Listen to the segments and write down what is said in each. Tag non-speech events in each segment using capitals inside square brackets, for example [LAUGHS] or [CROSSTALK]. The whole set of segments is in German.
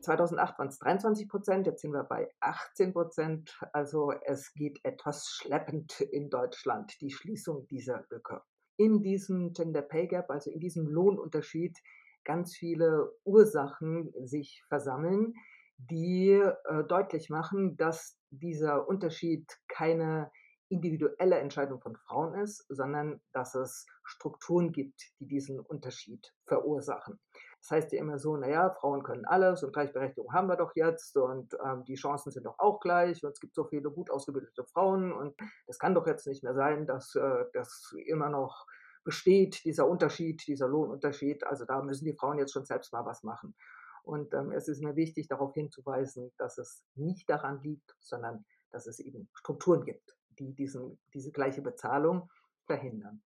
2008 waren es 23 Prozent, jetzt sind wir bei 18 Prozent. Also es geht etwas schleppend in Deutschland, die Schließung dieser Lücke. In diesem Gender Pay Gap, also in diesem Lohnunterschied, ganz viele Ursachen sich versammeln, die äh, deutlich machen, dass dieser Unterschied keine individuelle Entscheidung von Frauen ist, sondern dass es Strukturen gibt, die diesen Unterschied verursachen. Das heißt ja immer so, naja, Frauen können alles und Gleichberechtigung haben wir doch jetzt und ähm, die Chancen sind doch auch gleich und es gibt so viele gut ausgebildete Frauen und das kann doch jetzt nicht mehr sein, dass äh, das immer noch besteht, dieser Unterschied, dieser Lohnunterschied. Also da müssen die Frauen jetzt schon selbst mal was machen. Und ähm, es ist mir wichtig, darauf hinzuweisen, dass es nicht daran liegt, sondern dass es eben Strukturen gibt, die diesen, diese gleiche Bezahlung verhindern.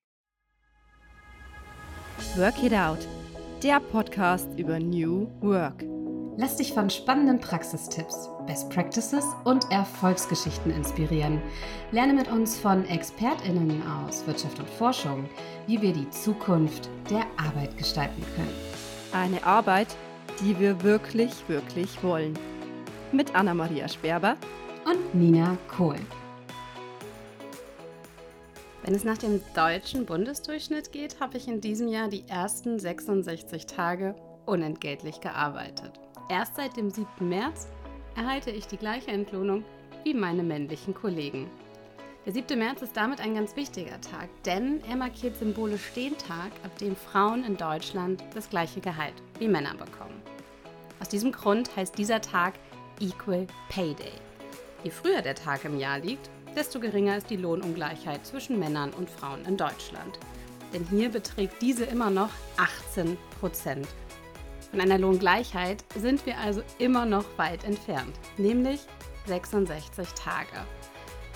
Work It Out der Podcast über New Work. Lass dich von spannenden Praxistipps, Best Practices und Erfolgsgeschichten inspirieren. Lerne mit uns von ExpertInnen aus Wirtschaft und Forschung, wie wir die Zukunft der Arbeit gestalten können. Eine Arbeit, die wir wirklich, wirklich wollen. Mit Anna-Maria Sperber und Nina Kohl. Wenn es nach dem deutschen Bundesdurchschnitt geht, habe ich in diesem Jahr die ersten 66 Tage unentgeltlich gearbeitet. Erst seit dem 7. März erhalte ich die gleiche Entlohnung wie meine männlichen Kollegen. Der 7. März ist damit ein ganz wichtiger Tag, denn er markiert symbolisch den Tag, ab dem Frauen in Deutschland das gleiche Gehalt wie Männer bekommen. Aus diesem Grund heißt dieser Tag Equal Pay Day. Je früher der Tag im Jahr liegt, desto geringer ist die Lohnungleichheit zwischen Männern und Frauen in Deutschland. Denn hier beträgt diese immer noch 18 Prozent. Von einer Lohngleichheit sind wir also immer noch weit entfernt, nämlich 66 Tage.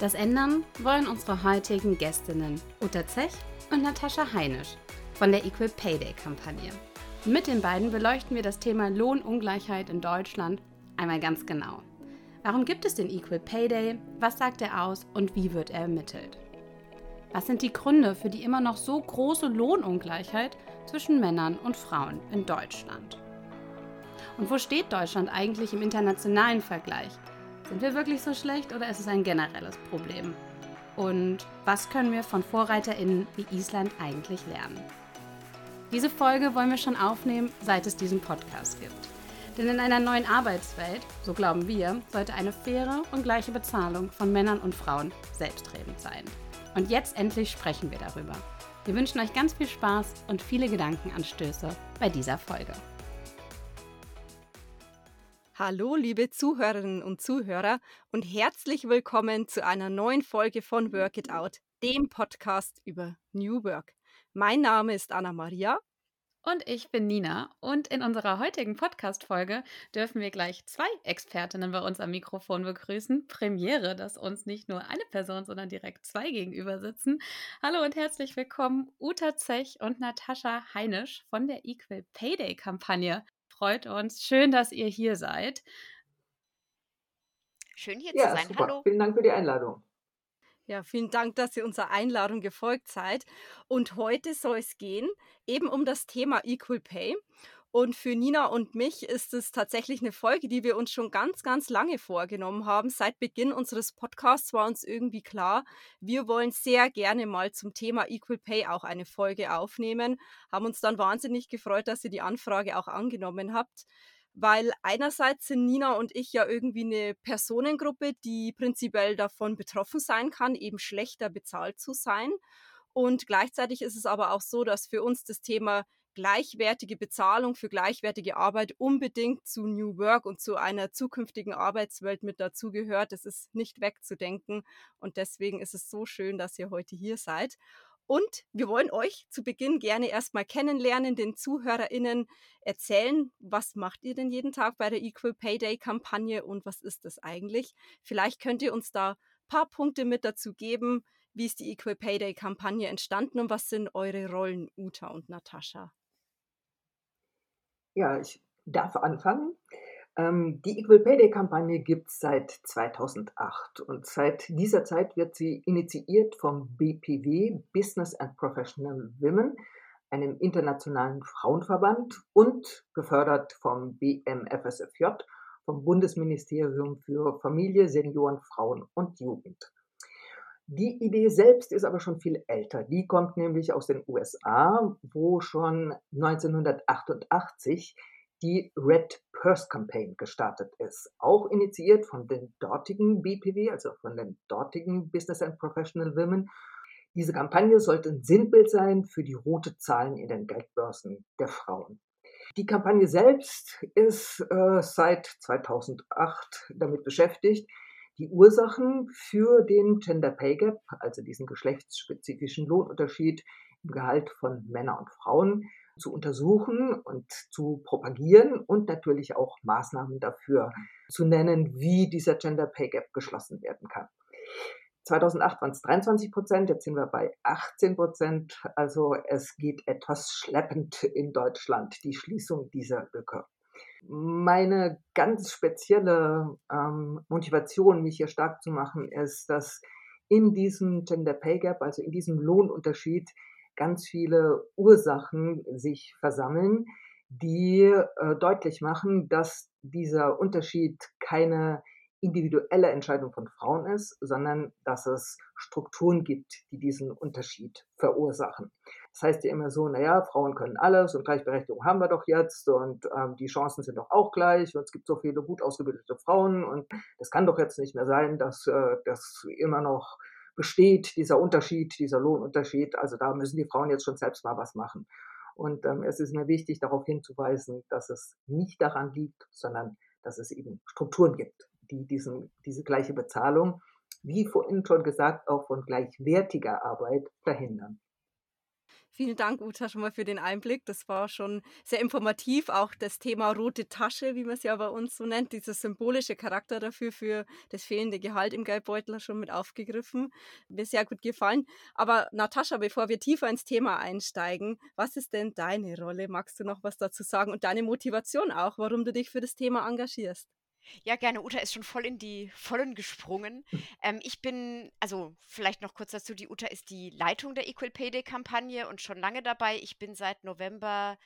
Das ändern wollen unsere heutigen Gästinnen Uta Zech und Natascha Heinisch von der Equal Pay Day Kampagne. Mit den beiden beleuchten wir das Thema Lohnungleichheit in Deutschland einmal ganz genau. Warum gibt es den Equal Pay Day? Was sagt er aus und wie wird er ermittelt? Was sind die Gründe für die immer noch so große Lohnungleichheit zwischen Männern und Frauen in Deutschland? Und wo steht Deutschland eigentlich im internationalen Vergleich? Sind wir wirklich so schlecht oder ist es ein generelles Problem? Und was können wir von VorreiterInnen wie Island eigentlich lernen? Diese Folge wollen wir schon aufnehmen, seit es diesen Podcast gibt. Denn in einer neuen Arbeitswelt, so glauben wir, sollte eine faire und gleiche Bezahlung von Männern und Frauen selbstredend sein. Und jetzt endlich sprechen wir darüber. Wir wünschen euch ganz viel Spaß und viele Gedankenanstöße bei dieser Folge. Hallo, liebe Zuhörerinnen und Zuhörer und herzlich willkommen zu einer neuen Folge von Work It Out, dem Podcast über New Work. Mein Name ist Anna Maria und ich bin Nina. Und in unserer heutigen Podcast-Folge dürfen wir gleich zwei Expertinnen bei uns am Mikrofon begrüßen. Premiere, dass uns nicht nur eine Person, sondern direkt zwei gegenüber sitzen. Hallo und herzlich willkommen, Uta Zech und Natascha Heinisch von der Equal Payday Kampagne. Freut uns. Schön, dass ihr hier seid. Schön hier ja, zu sein. Super. Hallo. Vielen Dank für die Einladung. Ja, vielen Dank, dass ihr unserer Einladung gefolgt seid. Und heute soll es gehen eben um das Thema Equal Pay. Und für Nina und mich ist es tatsächlich eine Folge, die wir uns schon ganz, ganz lange vorgenommen haben. Seit Beginn unseres Podcasts war uns irgendwie klar, wir wollen sehr gerne mal zum Thema Equal Pay auch eine Folge aufnehmen. Haben uns dann wahnsinnig gefreut, dass ihr die Anfrage auch angenommen habt weil einerseits sind Nina und ich ja irgendwie eine Personengruppe, die prinzipiell davon betroffen sein kann, eben schlechter bezahlt zu sein. Und gleichzeitig ist es aber auch so, dass für uns das Thema gleichwertige Bezahlung für gleichwertige Arbeit unbedingt zu New Work und zu einer zukünftigen Arbeitswelt mit dazugehört. Das ist nicht wegzudenken. Und deswegen ist es so schön, dass ihr heute hier seid. Und wir wollen euch zu Beginn gerne erstmal kennenlernen, den ZuhörerInnen erzählen, was macht ihr denn jeden Tag bei der Equal Pay Day Kampagne und was ist das eigentlich? Vielleicht könnt ihr uns da ein paar Punkte mit dazu geben. Wie ist die Equal Pay Day Kampagne entstanden und was sind eure Rollen, Uta und Natascha? Ja, ich darf anfangen. Ähm, die Equal Pay Day Kampagne gibt es seit 2008 und seit dieser Zeit wird sie initiiert vom BPW, Business and Professional Women, einem internationalen Frauenverband und gefördert vom BMFSFJ, vom Bundesministerium für Familie, Senioren, Frauen und Jugend. Die Idee selbst ist aber schon viel älter. Die kommt nämlich aus den USA, wo schon 1988 die Red Purse Campaign gestartet ist. Auch initiiert von den dortigen BPW, also von den dortigen Business and Professional Women diese Kampagne sollte ein Sinnbild sein für die rote Zahlen in den Geldbörsen der Frauen. Die Kampagne selbst ist äh, seit 2008 damit beschäftigt, die Ursachen für den Gender Pay Gap, also diesen geschlechtsspezifischen Lohnunterschied im Gehalt von Männern und Frauen, zu untersuchen und zu propagieren und natürlich auch Maßnahmen dafür zu nennen, wie dieser Gender Pay Gap geschlossen werden kann. 2008 waren es 23 Prozent, jetzt sind wir bei 18 Prozent. Also es geht etwas schleppend in Deutschland, die Schließung dieser Lücke. Meine ganz spezielle ähm, Motivation, mich hier stark zu machen, ist, dass in diesem Gender Pay Gap, also in diesem Lohnunterschied, ganz viele Ursachen sich versammeln, die äh, deutlich machen, dass dieser Unterschied keine individuelle Entscheidung von Frauen ist, sondern dass es Strukturen gibt, die diesen Unterschied verursachen. Das heißt ja immer so, naja, Frauen können alles und Gleichberechtigung haben wir doch jetzt und ähm, die Chancen sind doch auch gleich und es gibt so viele gut ausgebildete Frauen und es kann doch jetzt nicht mehr sein, dass äh, das immer noch besteht, dieser Unterschied, dieser Lohnunterschied. Also da müssen die Frauen jetzt schon selbst mal was machen. Und ähm, es ist mir wichtig, darauf hinzuweisen, dass es nicht daran liegt, sondern dass es eben Strukturen gibt die diesen, diese gleiche Bezahlung, wie vorhin schon gesagt, auch von gleichwertiger Arbeit verhindern. Vielen Dank, Uta, schon mal für den Einblick. Das war schon sehr informativ. Auch das Thema rote Tasche, wie man es ja bei uns so nennt, dieser symbolische Charakter dafür, für das fehlende Gehalt im Geldbeutel schon mit aufgegriffen. Mir sehr gut gefallen. Aber Natascha, bevor wir tiefer ins Thema einsteigen, was ist denn deine Rolle? Magst du noch was dazu sagen und deine Motivation auch, warum du dich für das Thema engagierst? Ja, gerne. Uta ist schon voll in die Vollen gesprungen. Hm. Ähm, ich bin, also vielleicht noch kurz dazu, die Uta ist die Leitung der Equal Pay Day Kampagne und schon lange dabei. Ich bin seit November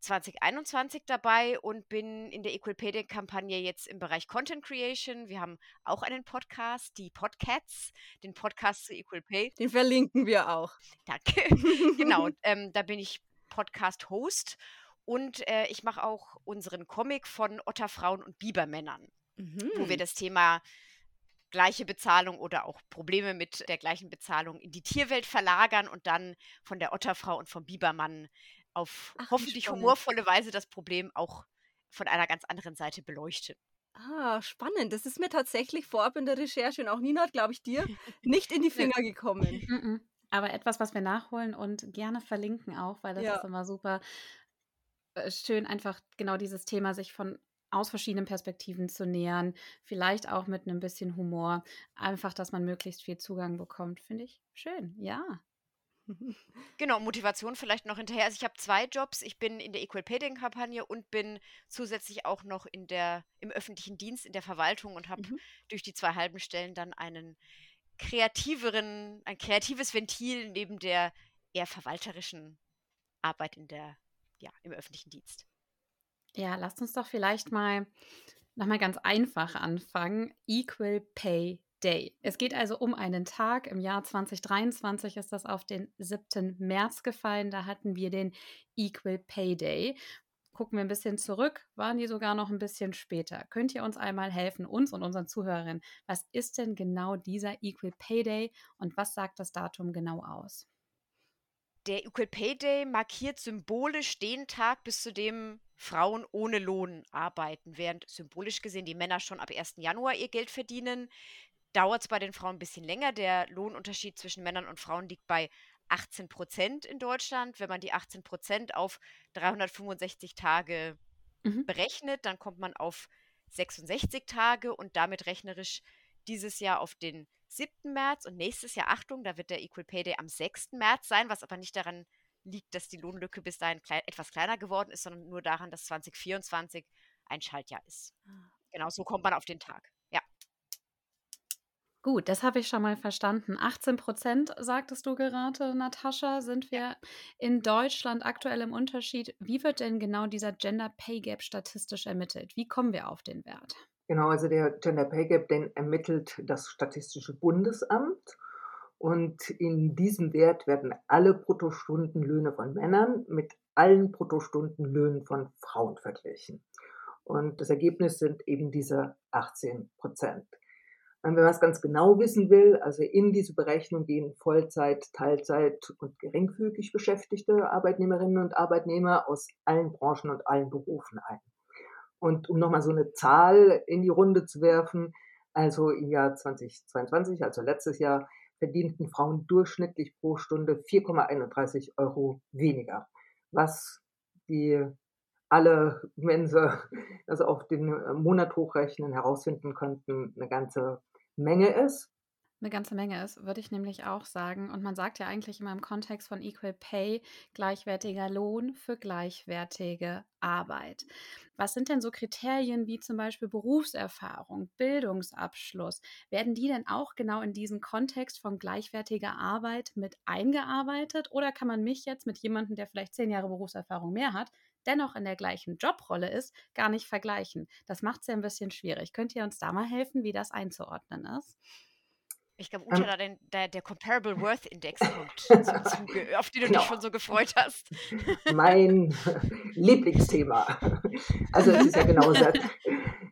2021 dabei und bin in der Equal Pay Day Kampagne jetzt im Bereich Content Creation. Wir haben auch einen Podcast, die Podcats, den Podcast zu Equal Pay. Den verlinken wir auch. Danke. [LAUGHS] genau, [LAUGHS] ähm, da bin ich Podcast-Host und äh, ich mache auch unseren Comic von Otterfrauen und Bibermännern, mhm. wo wir mhm. das Thema gleiche Bezahlung oder auch Probleme mit der gleichen Bezahlung in die Tierwelt verlagern und dann von der Otterfrau und vom Bibermann auf Ach, hoffentlich humorvolle Weise das Problem auch von einer ganz anderen Seite beleuchten. Ah, spannend. Das ist mir tatsächlich vorab in der Recherche und auch Nina hat, glaube ich, dir nicht in die [LAUGHS] Finger gekommen. Aber etwas, was wir nachholen und gerne verlinken auch, weil das ja. ist immer super schön, einfach genau dieses Thema sich von aus verschiedenen Perspektiven zu nähern, vielleicht auch mit einem bisschen Humor, einfach, dass man möglichst viel Zugang bekommt, finde ich schön, ja. [LAUGHS] Genau, Motivation vielleicht noch hinterher. Also ich habe zwei Jobs. Ich bin in der Equal Pay Day Kampagne und bin zusätzlich auch noch in der, im öffentlichen Dienst, in der Verwaltung und habe mhm. durch die zwei halben Stellen dann einen kreativeren, ein kreatives Ventil neben der eher verwalterischen Arbeit in der ja, im öffentlichen Dienst. Ja, lasst uns doch vielleicht mal nochmal ganz einfach anfangen. Equal Pay Day. Es geht also um einen Tag. Im Jahr 2023 ist das auf den 7. März gefallen. Da hatten wir den Equal Pay Day. Gucken wir ein bisschen zurück, waren die sogar noch ein bisschen später. Könnt ihr uns einmal helfen, uns und unseren Zuhörerinnen? Was ist denn genau dieser Equal Pay Day und was sagt das Datum genau aus? Der Equal Pay Day markiert symbolisch den Tag, bis zu dem Frauen ohne Lohn arbeiten, während symbolisch gesehen die Männer schon ab 1. Januar ihr Geld verdienen. Dauert es bei den Frauen ein bisschen länger. Der Lohnunterschied zwischen Männern und Frauen liegt bei 18 Prozent in Deutschland. Wenn man die 18 Prozent auf 365 Tage mhm. berechnet, dann kommt man auf 66 Tage und damit rechnerisch dieses Jahr auf den 7. März und nächstes Jahr, Achtung, da wird der Equal Pay Day am 6. März sein, was aber nicht daran liegt, dass die Lohnlücke bis dahin klein, etwas kleiner geworden ist, sondern nur daran, dass 2024 ein Schaltjahr ist. Ah. Genau, so kommt man auf den Tag. Ja. Gut, das habe ich schon mal verstanden. 18 Prozent, sagtest du gerade, Natascha, sind wir in Deutschland aktuell im Unterschied. Wie wird denn genau dieser Gender Pay Gap statistisch ermittelt? Wie kommen wir auf den Wert? Genau, also der Gender Pay Gap, den ermittelt das Statistische Bundesamt. Und in diesem Wert werden alle Bruttostundenlöhne von Männern mit allen Bruttostundenlöhnen von Frauen verglichen. Und das Ergebnis sind eben diese 18 Prozent. Wenn man es ganz genau wissen will, also in diese Berechnung gehen Vollzeit, Teilzeit und geringfügig beschäftigte Arbeitnehmerinnen und Arbeitnehmer aus allen Branchen und allen Berufen ein. Und um nochmal so eine Zahl in die Runde zu werfen, also im Jahr 2022, also letztes Jahr, verdienten Frauen durchschnittlich pro Stunde 4,31 Euro weniger, was die alle, wenn sie das auf den Monat hochrechnen, herausfinden könnten, eine ganze Menge ist eine ganze Menge ist, würde ich nämlich auch sagen. Und man sagt ja eigentlich immer im Kontext von Equal Pay gleichwertiger Lohn für gleichwertige Arbeit. Was sind denn so Kriterien wie zum Beispiel Berufserfahrung, Bildungsabschluss? Werden die denn auch genau in diesen Kontext von gleichwertiger Arbeit mit eingearbeitet? Oder kann man mich jetzt mit jemandem, der vielleicht zehn Jahre Berufserfahrung mehr hat, dennoch in der gleichen Jobrolle ist, gar nicht vergleichen? Das macht es ja ein bisschen schwierig. Könnt ihr uns da mal helfen, wie das einzuordnen ist? Ich glaube, Uta, ähm, da den, der, der Comparable [LAUGHS] Worth Index kommt zum Zuge, [LAUGHS] auf den du genau. dich schon so gefreut hast. Mein [LAUGHS] Lieblingsthema. Also es ist ja genau so.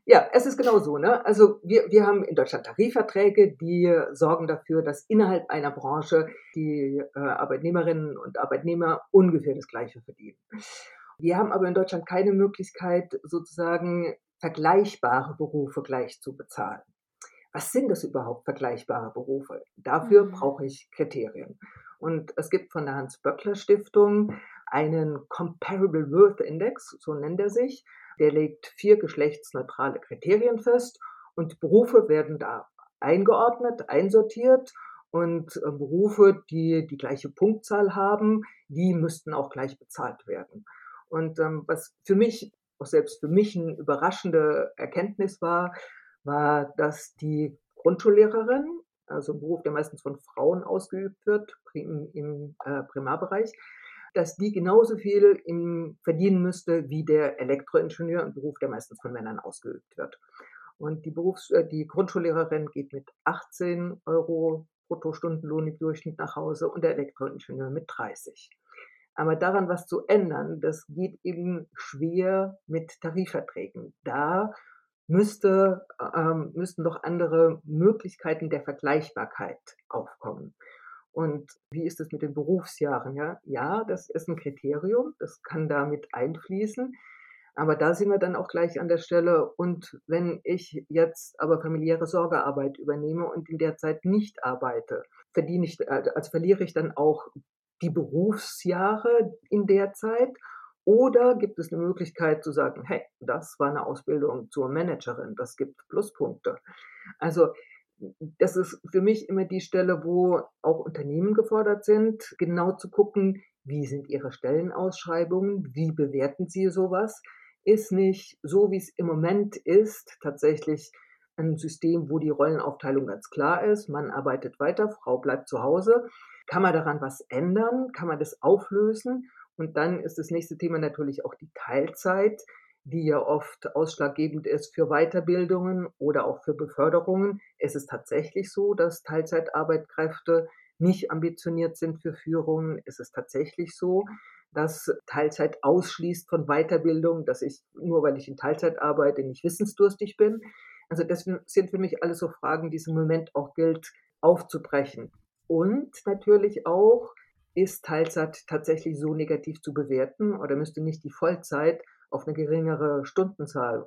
Ja, es ist genau so. Ne? Also wir, wir haben in Deutschland Tarifverträge, die sorgen dafür, dass innerhalb einer Branche die äh, Arbeitnehmerinnen und Arbeitnehmer ungefähr das Gleiche verdienen. Wir haben aber in Deutschland keine Möglichkeit, sozusagen vergleichbare Berufe gleich zu bezahlen was sind das überhaupt vergleichbare Berufe? Dafür mhm. brauche ich Kriterien. Und es gibt von der Hans-Böckler-Stiftung einen Comparable Worth Index, so nennt er sich. Der legt vier geschlechtsneutrale Kriterien fest und Berufe werden da eingeordnet, einsortiert und äh, Berufe, die die gleiche Punktzahl haben, die müssten auch gleich bezahlt werden. Und ähm, was für mich, auch selbst für mich eine überraschende Erkenntnis war, war, dass die Grundschullehrerin, also ein Beruf, der meistens von Frauen ausgeübt wird, im, im äh, Primarbereich, dass die genauso viel im, verdienen müsste wie der Elektroingenieur, ein Beruf, der meistens von Männern ausgeübt wird. Und die, Berufs-, äh, die Grundschullehrerin geht mit 18 Euro Bruttostundenlohn im Durchschnitt nach Hause und der Elektroingenieur mit 30. Aber daran was zu ändern, das geht eben schwer mit Tarifverträgen. Da müsste, ähm, müssten doch andere Möglichkeiten der Vergleichbarkeit aufkommen. Und wie ist es mit den Berufsjahren? Ja, ja, das ist ein Kriterium, das kann damit einfließen. Aber da sind wir dann auch gleich an der Stelle. Und wenn ich jetzt aber familiäre Sorgearbeit übernehme und in der Zeit nicht arbeite, verdiene ich, also verliere ich dann auch die Berufsjahre in der Zeit oder gibt es eine Möglichkeit zu sagen, hey, das war eine Ausbildung zur Managerin, das gibt Pluspunkte. Also das ist für mich immer die Stelle, wo auch Unternehmen gefordert sind, genau zu gucken, wie sind ihre Stellenausschreibungen, wie bewerten sie sowas. Ist nicht so, wie es im Moment ist, tatsächlich ein System, wo die Rollenaufteilung ganz klar ist. Man arbeitet weiter, Frau bleibt zu Hause. Kann man daran was ändern? Kann man das auflösen? Und dann ist das nächste Thema natürlich auch die Teilzeit, die ja oft ausschlaggebend ist für Weiterbildungen oder auch für Beförderungen. Es ist tatsächlich so, dass Teilzeitarbeitskräfte nicht ambitioniert sind für Führungen. Es ist tatsächlich so, dass Teilzeit ausschließt von Weiterbildung, dass ich nur weil ich in Teilzeit arbeite, nicht wissensdurstig bin. Also das sind für mich alles so Fragen, die es im Moment auch gilt aufzubrechen. Und natürlich auch ist Teilzeit tatsächlich so negativ zu bewerten oder müsste nicht die Vollzeit auf eine geringere Stundenzahl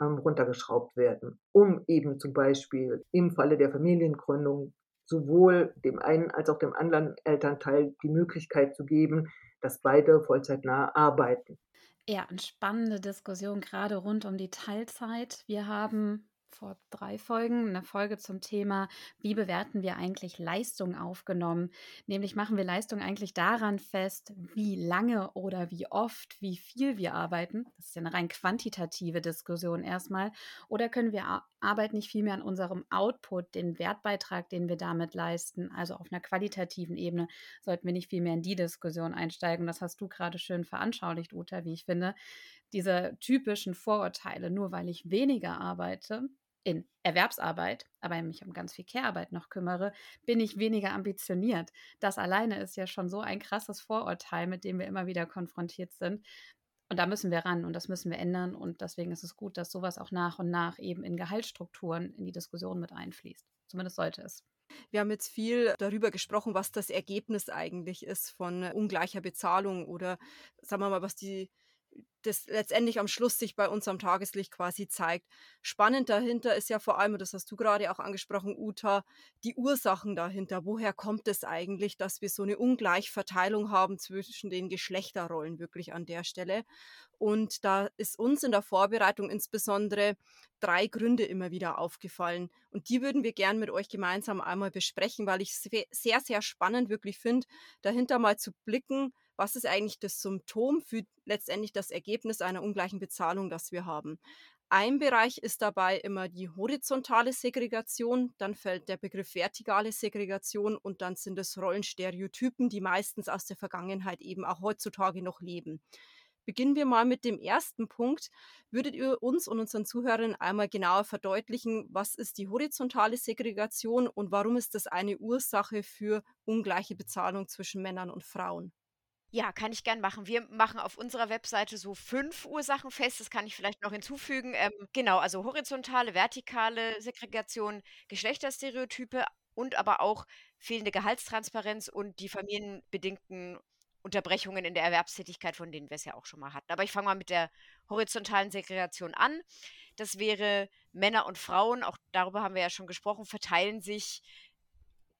ähm, runtergeschraubt werden, um eben zum Beispiel im Falle der Familiengründung sowohl dem einen als auch dem anderen Elternteil die Möglichkeit zu geben, dass beide vollzeitnah arbeiten. Ja, eine spannende Diskussion gerade rund um die Teilzeit. Wir haben vor drei Folgen eine Folge zum Thema, wie bewerten wir eigentlich Leistung aufgenommen. Nämlich machen wir Leistung eigentlich daran fest, wie lange oder wie oft, wie viel wir arbeiten. Das ist ja eine rein quantitative Diskussion erstmal. Oder können wir Arbeit nicht vielmehr an unserem Output, den Wertbeitrag, den wir damit leisten, also auf einer qualitativen Ebene, sollten wir nicht vielmehr in die Diskussion einsteigen. Das hast du gerade schön veranschaulicht, Uta, wie ich finde diese typischen Vorurteile, nur weil ich weniger arbeite in Erwerbsarbeit, aber mich um ganz viel Care-Arbeit noch kümmere, bin ich weniger ambitioniert. Das alleine ist ja schon so ein krasses Vorurteil, mit dem wir immer wieder konfrontiert sind. Und da müssen wir ran und das müssen wir ändern. Und deswegen ist es gut, dass sowas auch nach und nach eben in Gehaltsstrukturen in die Diskussion mit einfließt. Zumindest sollte es. Wir haben jetzt viel darüber gesprochen, was das Ergebnis eigentlich ist von ungleicher Bezahlung oder sagen wir mal, was die das letztendlich am Schluss sich bei uns am Tageslicht quasi zeigt. Spannend dahinter ist ja vor allem, und das hast du gerade auch angesprochen, Uta, die Ursachen dahinter. Woher kommt es eigentlich, dass wir so eine Ungleichverteilung haben zwischen den Geschlechterrollen wirklich an der Stelle? Und da ist uns in der Vorbereitung insbesondere drei Gründe immer wieder aufgefallen. Und die würden wir gern mit euch gemeinsam einmal besprechen, weil ich es sehr, sehr spannend wirklich finde, dahinter mal zu blicken, was ist eigentlich das Symptom für letztendlich das Ergebnis einer ungleichen Bezahlung, das wir haben. Ein Bereich ist dabei immer die horizontale Segregation, dann fällt der Begriff vertikale Segregation und dann sind es Rollenstereotypen, die meistens aus der Vergangenheit eben auch heutzutage noch leben. Beginnen wir mal mit dem ersten Punkt. Würdet ihr uns und unseren Zuhörern einmal genauer verdeutlichen, was ist die horizontale Segregation und warum ist das eine Ursache für ungleiche Bezahlung zwischen Männern und Frauen? Ja, kann ich gern machen. Wir machen auf unserer Webseite so fünf Ursachen fest. Das kann ich vielleicht noch hinzufügen. Ähm, genau, also horizontale, vertikale Segregation, Geschlechterstereotype und aber auch fehlende Gehaltstransparenz und die familienbedingten Unterbrechungen in der Erwerbstätigkeit, von denen wir es ja auch schon mal hatten. Aber ich fange mal mit der horizontalen Segregation an. Das wäre Männer und Frauen, auch darüber haben wir ja schon gesprochen, verteilen sich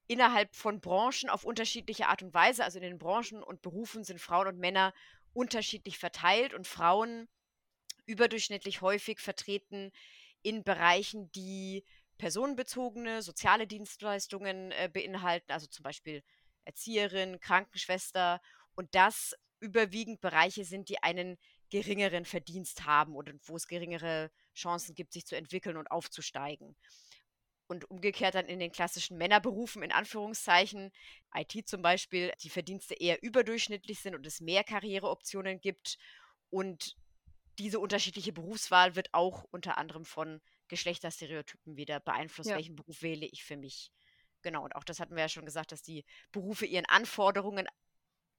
innerhalb von Branchen auf unterschiedliche Art und Weise. Also in den Branchen und Berufen sind Frauen und Männer unterschiedlich verteilt und Frauen überdurchschnittlich häufig vertreten in Bereichen, die personenbezogene soziale Dienstleistungen äh, beinhalten, also zum Beispiel Erzieherin, Krankenschwester und das überwiegend Bereiche sind, die einen geringeren Verdienst haben oder wo es geringere Chancen gibt, sich zu entwickeln und aufzusteigen und umgekehrt dann in den klassischen Männerberufen in Anführungszeichen, IT zum Beispiel, die Verdienste eher überdurchschnittlich sind und es mehr Karriereoptionen gibt. Und diese unterschiedliche Berufswahl wird auch unter anderem von Geschlechterstereotypen wieder beeinflusst, ja. welchen Beruf wähle ich für mich. Genau, und auch das hatten wir ja schon gesagt, dass die Berufe ihren Anforderungen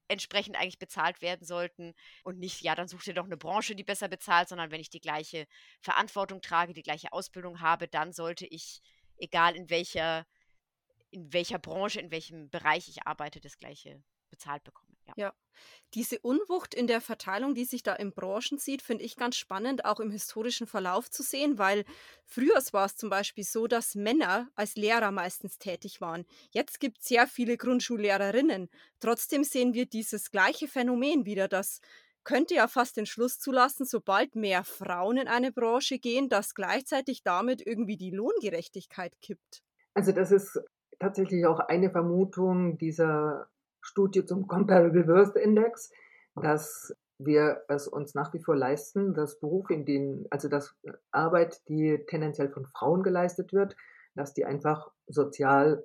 entsprechend eigentlich bezahlt werden sollten und nicht, ja, dann such dir doch eine Branche, die besser bezahlt, sondern wenn ich die gleiche Verantwortung trage, die gleiche Ausbildung habe, dann sollte ich egal in welcher, in welcher Branche, in welchem Bereich ich arbeite, das gleiche bezahlt bekomme. Ja. ja. Diese Unwucht in der Verteilung, die sich da in Branchen sieht, finde ich ganz spannend, auch im historischen Verlauf zu sehen, weil früher war es zum Beispiel so, dass Männer als Lehrer meistens tätig waren. Jetzt gibt es sehr viele Grundschullehrerinnen. Trotzdem sehen wir dieses gleiche Phänomen wieder, dass könnte ja fast den Schluss zulassen, sobald mehr Frauen in eine Branche gehen, dass gleichzeitig damit irgendwie die Lohngerechtigkeit kippt. Also das ist tatsächlich auch eine Vermutung dieser Studie zum Comparable Worth Index, dass wir es uns nach wie vor leisten, dass Berufe, in denen, also dass Arbeit, die tendenziell von Frauen geleistet wird, dass die einfach sozial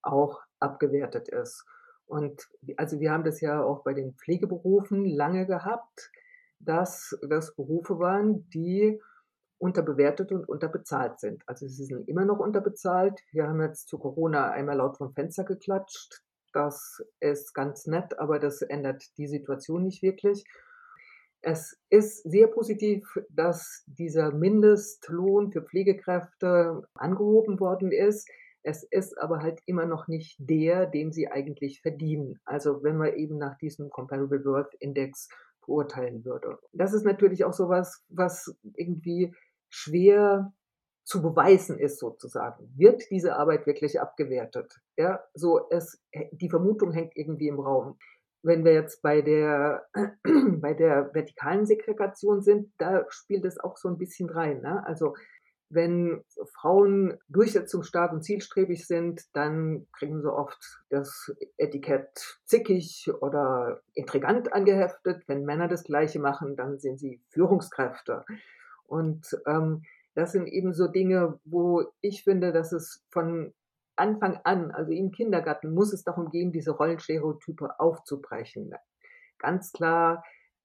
auch abgewertet ist. Und also wir haben das ja auch bei den Pflegeberufen lange gehabt, dass das Berufe waren, die unterbewertet und unterbezahlt sind. Also sie sind immer noch unterbezahlt. Wir haben jetzt zu Corona einmal laut vom Fenster geklatscht. Das ist ganz nett, aber das ändert die Situation nicht wirklich. Es ist sehr positiv, dass dieser Mindestlohn für Pflegekräfte angehoben worden ist. Es ist aber halt immer noch nicht der, den sie eigentlich verdienen. Also wenn man eben nach diesem Comparable Worth Index beurteilen würde. Das ist natürlich auch sowas, was irgendwie schwer zu beweisen ist sozusagen. Wird diese Arbeit wirklich abgewertet? Ja, so es, die Vermutung hängt irgendwie im Raum. Wenn wir jetzt bei der, [CLEARS THROAT] bei der vertikalen Segregation sind, da spielt es auch so ein bisschen rein. Ne? Also wenn Frauen durchsetzungsstark und zielstrebig sind, dann kriegen sie oft das Etikett zickig oder intrigant angeheftet. Wenn Männer das Gleiche machen, dann sind sie Führungskräfte. Und ähm, das sind eben so Dinge, wo ich finde, dass es von Anfang an, also im Kindergarten, muss es darum gehen, diese Rollenstereotype aufzubrechen. Ganz klar,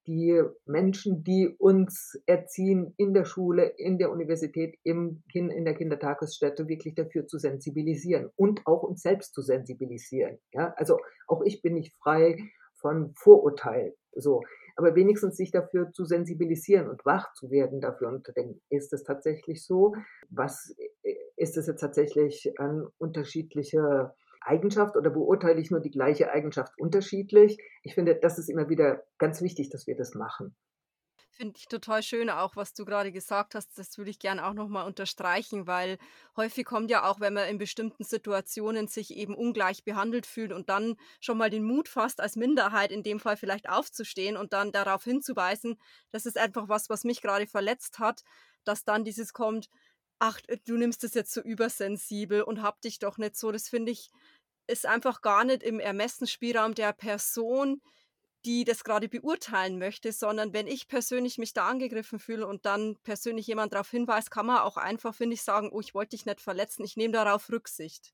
die Menschen, die uns erziehen in der Schule, in der Universität, im kind, in der Kindertagesstätte, wirklich dafür zu sensibilisieren und auch uns selbst zu sensibilisieren. Ja, also auch ich bin nicht frei von Vorurteil. So, aber wenigstens sich dafür zu sensibilisieren und wach zu werden dafür. Und dann ist es tatsächlich so, was äh, ist es jetzt tatsächlich an unterschiedliche Eigenschaft oder beurteile ich nur die gleiche Eigenschaft unterschiedlich? Ich finde, das ist immer wieder ganz wichtig, dass wir das machen. Finde ich total schön, auch was du gerade gesagt hast. Das würde ich gerne auch nochmal unterstreichen, weil häufig kommt ja auch, wenn man in bestimmten Situationen sich eben ungleich behandelt fühlt und dann schon mal den Mut fasst, als Minderheit in dem Fall vielleicht aufzustehen und dann darauf hinzuweisen, das ist einfach was, was mich gerade verletzt hat, dass dann dieses kommt, ach, du nimmst es jetzt so übersensibel und hab dich doch nicht so. Das finde ich, ist einfach gar nicht im Ermessensspielraum der Person, die das gerade beurteilen möchte, sondern wenn ich persönlich mich da angegriffen fühle und dann persönlich jemand darauf hinweist, kann man auch einfach, finde ich, sagen, oh, ich wollte dich nicht verletzen, ich nehme darauf Rücksicht.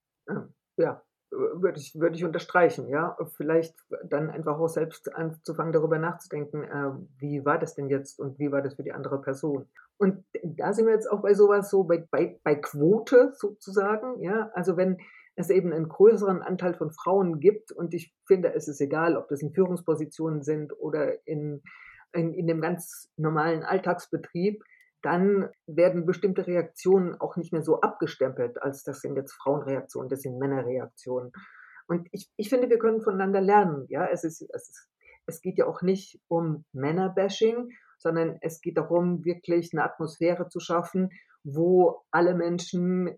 Ja, würde ich, würde ich unterstreichen, ja. Vielleicht dann einfach auch selbst anzufangen, darüber nachzudenken, äh, wie war das denn jetzt und wie war das für die andere Person. Und da sind wir jetzt auch bei sowas so, bei, bei, bei Quote sozusagen, ja. Also wenn, es eben einen größeren Anteil von Frauen gibt. Und ich finde, es ist egal, ob das in Führungspositionen sind oder in, in, in dem ganz normalen Alltagsbetrieb, dann werden bestimmte Reaktionen auch nicht mehr so abgestempelt, als das sind jetzt Frauenreaktionen, das sind Männerreaktionen. Und ich, ich finde, wir können voneinander lernen. Ja, es ist, es ist, es geht ja auch nicht um Männerbashing, sondern es geht darum, wirklich eine Atmosphäre zu schaffen, wo alle Menschen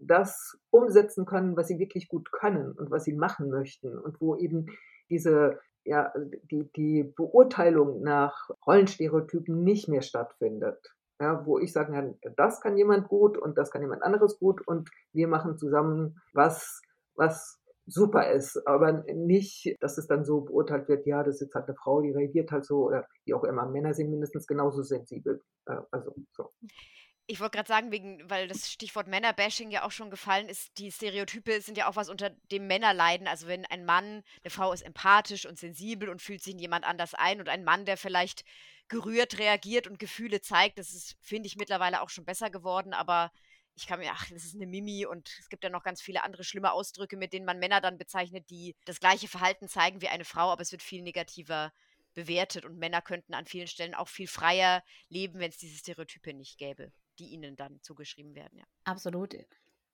das umsetzen können, was sie wirklich gut können und was sie machen möchten und wo eben diese ja, die, die Beurteilung nach Rollenstereotypen nicht mehr stattfindet. Ja, wo ich sagen kann, das kann jemand gut und das kann jemand anderes gut und wir machen zusammen was, was super ist, aber nicht, dass es dann so beurteilt wird, ja, das ist jetzt halt eine Frau, die reagiert halt so oder wie auch immer. Männer sind mindestens genauso sensibel. Äh, also so. Ich wollte gerade sagen, wegen, weil das Stichwort Männerbashing ja auch schon gefallen ist, die Stereotype sind ja auch was unter dem Männer leiden. Also wenn ein Mann, eine Frau ist empathisch und sensibel und fühlt sich in jemand anders ein und ein Mann, der vielleicht gerührt reagiert und Gefühle zeigt, das ist, finde ich, mittlerweile auch schon besser geworden, aber ich kann mir, ach, das ist eine Mimi und es gibt ja noch ganz viele andere schlimme Ausdrücke, mit denen man Männer dann bezeichnet, die das gleiche Verhalten zeigen wie eine Frau, aber es wird viel negativer bewertet. Und Männer könnten an vielen Stellen auch viel freier leben, wenn es diese Stereotype nicht gäbe die ihnen dann zugeschrieben werden. Ja. Absolut.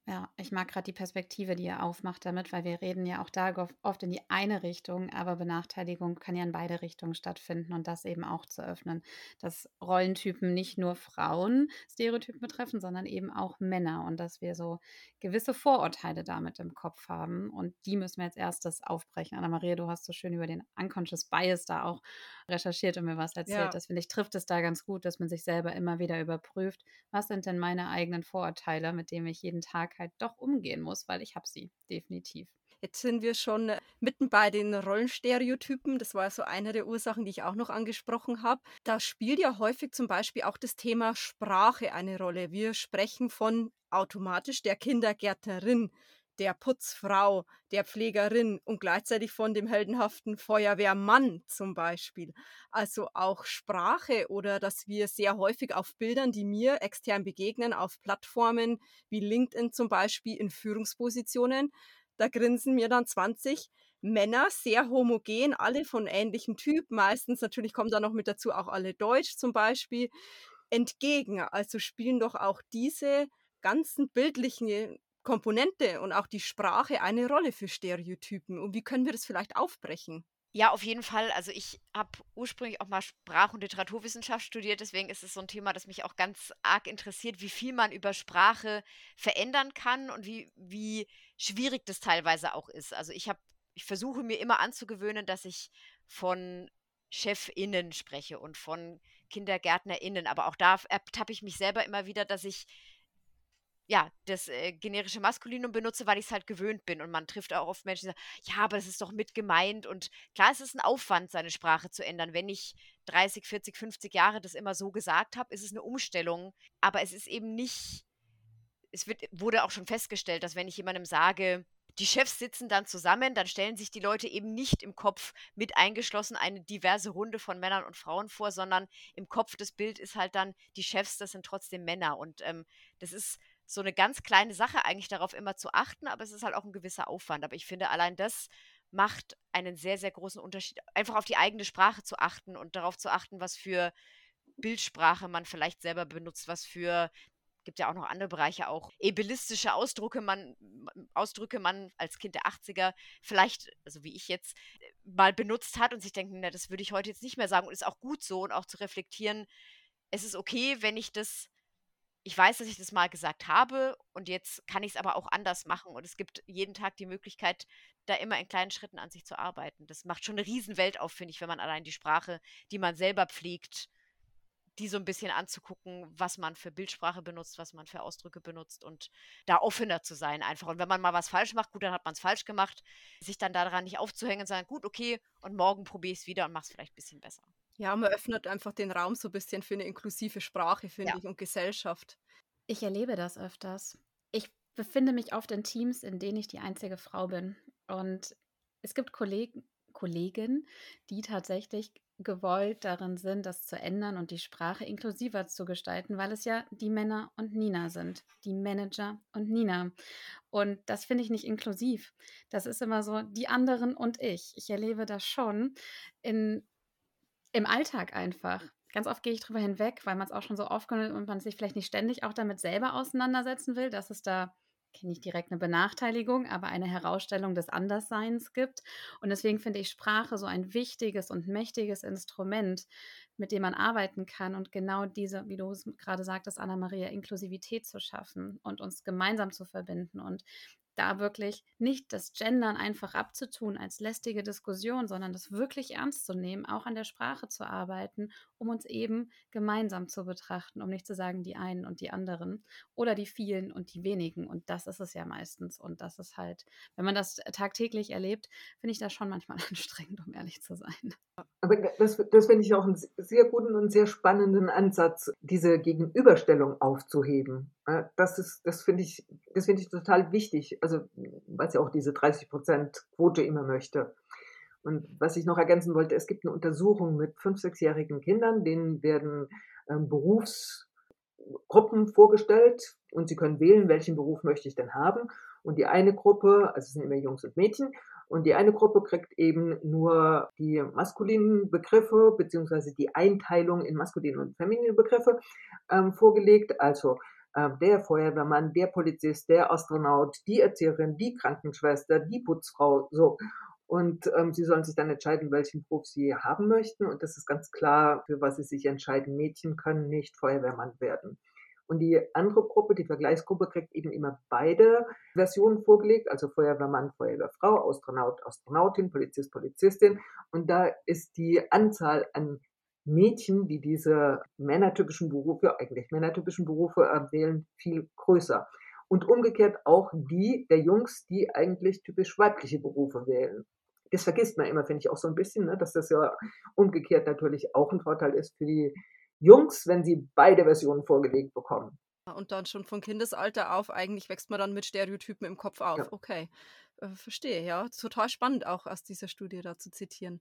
Ja, ich mag gerade die Perspektive, die ihr aufmacht damit, weil wir reden ja auch da oft in die eine Richtung, aber Benachteiligung kann ja in beide Richtungen stattfinden und das eben auch zu öffnen, dass Rollentypen nicht nur Frauen Stereotypen betreffen, sondern eben auch Männer und dass wir so gewisse Vorurteile damit im Kopf haben und die müssen wir als erstes aufbrechen. Anna-Maria, du hast so schön über den Unconscious Bias da auch recherchiert und mir was erzählt. Ja. Das finde ich, trifft es da ganz gut, dass man sich selber immer wieder überprüft, was sind denn meine eigenen Vorurteile, mit denen ich jeden Tag halt doch umgehen muss, weil ich habe sie definitiv. Jetzt sind wir schon äh, mitten bei den Rollenstereotypen. Das war so eine der Ursachen, die ich auch noch angesprochen habe. Da spielt ja häufig zum Beispiel auch das Thema Sprache eine Rolle. Wir sprechen von automatisch der Kindergärtnerin der Putzfrau, der Pflegerin und gleichzeitig von dem heldenhaften Feuerwehrmann zum Beispiel. Also auch Sprache oder dass wir sehr häufig auf Bildern, die mir extern begegnen, auf Plattformen wie LinkedIn zum Beispiel in Führungspositionen, da grinsen mir dann 20 Männer, sehr homogen, alle von ähnlichem Typ. Meistens natürlich kommen da noch mit dazu auch alle Deutsch zum Beispiel entgegen. Also spielen doch auch diese ganzen bildlichen Komponente und auch die Sprache eine Rolle für Stereotypen? Und wie können wir das vielleicht aufbrechen? Ja, auf jeden Fall. Also ich habe ursprünglich auch mal Sprach- und Literaturwissenschaft studiert, deswegen ist es so ein Thema, das mich auch ganz arg interessiert, wie viel man über Sprache verändern kann und wie, wie schwierig das teilweise auch ist. Also ich habe, ich versuche mir immer anzugewöhnen, dass ich von ChefInnen spreche und von KindergärtnerInnen, aber auch da ertappe ich mich selber immer wieder, dass ich ja, das äh, generische Maskulinum benutze, weil ich es halt gewöhnt bin. Und man trifft auch oft Menschen, die sagen, ja, aber das ist doch mit gemeint. Und klar, es ist ein Aufwand, seine Sprache zu ändern. Wenn ich 30, 40, 50 Jahre das immer so gesagt habe, ist es eine Umstellung. Aber es ist eben nicht, es wird, wurde auch schon festgestellt, dass wenn ich jemandem sage, die Chefs sitzen dann zusammen, dann stellen sich die Leute eben nicht im Kopf mit eingeschlossen eine diverse Runde von Männern und Frauen vor, sondern im Kopf das Bild ist halt dann, die Chefs, das sind trotzdem Männer. Und ähm, das ist so eine ganz kleine Sache eigentlich darauf immer zu achten, aber es ist halt auch ein gewisser Aufwand. Aber ich finde, allein das macht einen sehr, sehr großen Unterschied, einfach auf die eigene Sprache zu achten und darauf zu achten, was für Bildsprache man vielleicht selber benutzt, was für gibt ja auch noch andere Bereiche, auch ebelistische Ausdrücke man, Ausdrücke man als Kind der 80er vielleicht, also wie ich jetzt, mal benutzt hat und sich denken, na, das würde ich heute jetzt nicht mehr sagen und ist auch gut so und auch zu reflektieren, es ist okay, wenn ich das ich weiß, dass ich das mal gesagt habe und jetzt kann ich es aber auch anders machen. Und es gibt jeden Tag die Möglichkeit, da immer in kleinen Schritten an sich zu arbeiten. Das macht schon eine Riesenwelt auf, finde ich, wenn man allein die Sprache, die man selber pflegt, die so ein bisschen anzugucken, was man für Bildsprache benutzt, was man für Ausdrücke benutzt und da offener zu sein einfach. Und wenn man mal was falsch macht, gut, dann hat man es falsch gemacht, sich dann daran nicht aufzuhängen und sagen, gut, okay, und morgen probiere ich es wieder und mache es vielleicht ein bisschen besser. Ja, man öffnet einfach den Raum so ein bisschen für eine inklusive Sprache, finde ja. ich, und Gesellschaft. Ich erlebe das öfters. Ich befinde mich oft in Teams, in denen ich die einzige Frau bin. Und es gibt Kollegen, Kollegen, die tatsächlich gewollt darin sind, das zu ändern und die Sprache inklusiver zu gestalten, weil es ja die Männer und Nina sind, die Manager und Nina. Und das finde ich nicht inklusiv. Das ist immer so die anderen und ich. Ich erlebe das schon in im Alltag einfach. Ganz oft gehe ich drüber hinweg, weil man es auch schon so oft und man sich vielleicht nicht ständig auch damit selber auseinandersetzen will, dass es da nicht direkt eine Benachteiligung, aber eine Herausstellung des Andersseins gibt. Und deswegen finde ich Sprache so ein wichtiges und mächtiges Instrument, mit dem man arbeiten kann und genau diese, wie du es gerade sagtest, Anna-Maria, Inklusivität zu schaffen und uns gemeinsam zu verbinden. Und da wirklich nicht das Gendern einfach abzutun als lästige Diskussion, sondern das wirklich ernst zu nehmen, auch an der Sprache zu arbeiten, um uns eben gemeinsam zu betrachten, um nicht zu sagen die einen und die anderen oder die vielen und die wenigen. Und das ist es ja meistens. Und das ist halt, wenn man das tagtäglich erlebt, finde ich das schon manchmal [LAUGHS] anstrengend, um ehrlich zu sein. Aber das, das finde ich auch einen sehr guten und sehr spannenden Ansatz, diese Gegenüberstellung aufzuheben. Das das finde ich, das finde ich total wichtig. Also, was ja auch diese 30 Prozent Quote immer möchte. Und was ich noch ergänzen wollte, es gibt eine Untersuchung mit fünf, sechsjährigen Kindern, denen werden ähm, Berufsgruppen vorgestellt und sie können wählen, welchen Beruf möchte ich denn haben. Und die eine Gruppe, also es sind immer Jungs und Mädchen, und die eine Gruppe kriegt eben nur die maskulinen Begriffe beziehungsweise die Einteilung in maskuline und feminine Begriffe ähm, vorgelegt. Also äh, der Feuerwehrmann, der Polizist, der Astronaut, die Erzieherin, die Krankenschwester, die Putzfrau, so. Und ähm, sie sollen sich dann entscheiden, welchen Beruf sie haben möchten. Und das ist ganz klar, für was sie sich entscheiden. Mädchen können nicht Feuerwehrmann werden. Und die andere Gruppe, die Vergleichsgruppe, kriegt eben immer beide Versionen vorgelegt, also Feuerwehrmann, Feuerwehrfrau, Astronaut, Astronautin, Polizist, Polizistin. Und da ist die Anzahl an Mädchen, die diese männertypischen Berufe, eigentlich männertypischen Berufe wählen, viel größer. Und umgekehrt auch die der Jungs, die eigentlich typisch weibliche Berufe wählen. Das vergisst man immer, finde ich auch so ein bisschen, ne, dass das ja umgekehrt natürlich auch ein Vorteil ist für die Jungs, wenn sie beide Versionen vorgelegt bekommen. Und dann schon von Kindesalter auf, eigentlich wächst man dann mit Stereotypen im Kopf auf. Ja. Okay, äh, verstehe, ja. Total spannend auch aus dieser Studie da zu zitieren.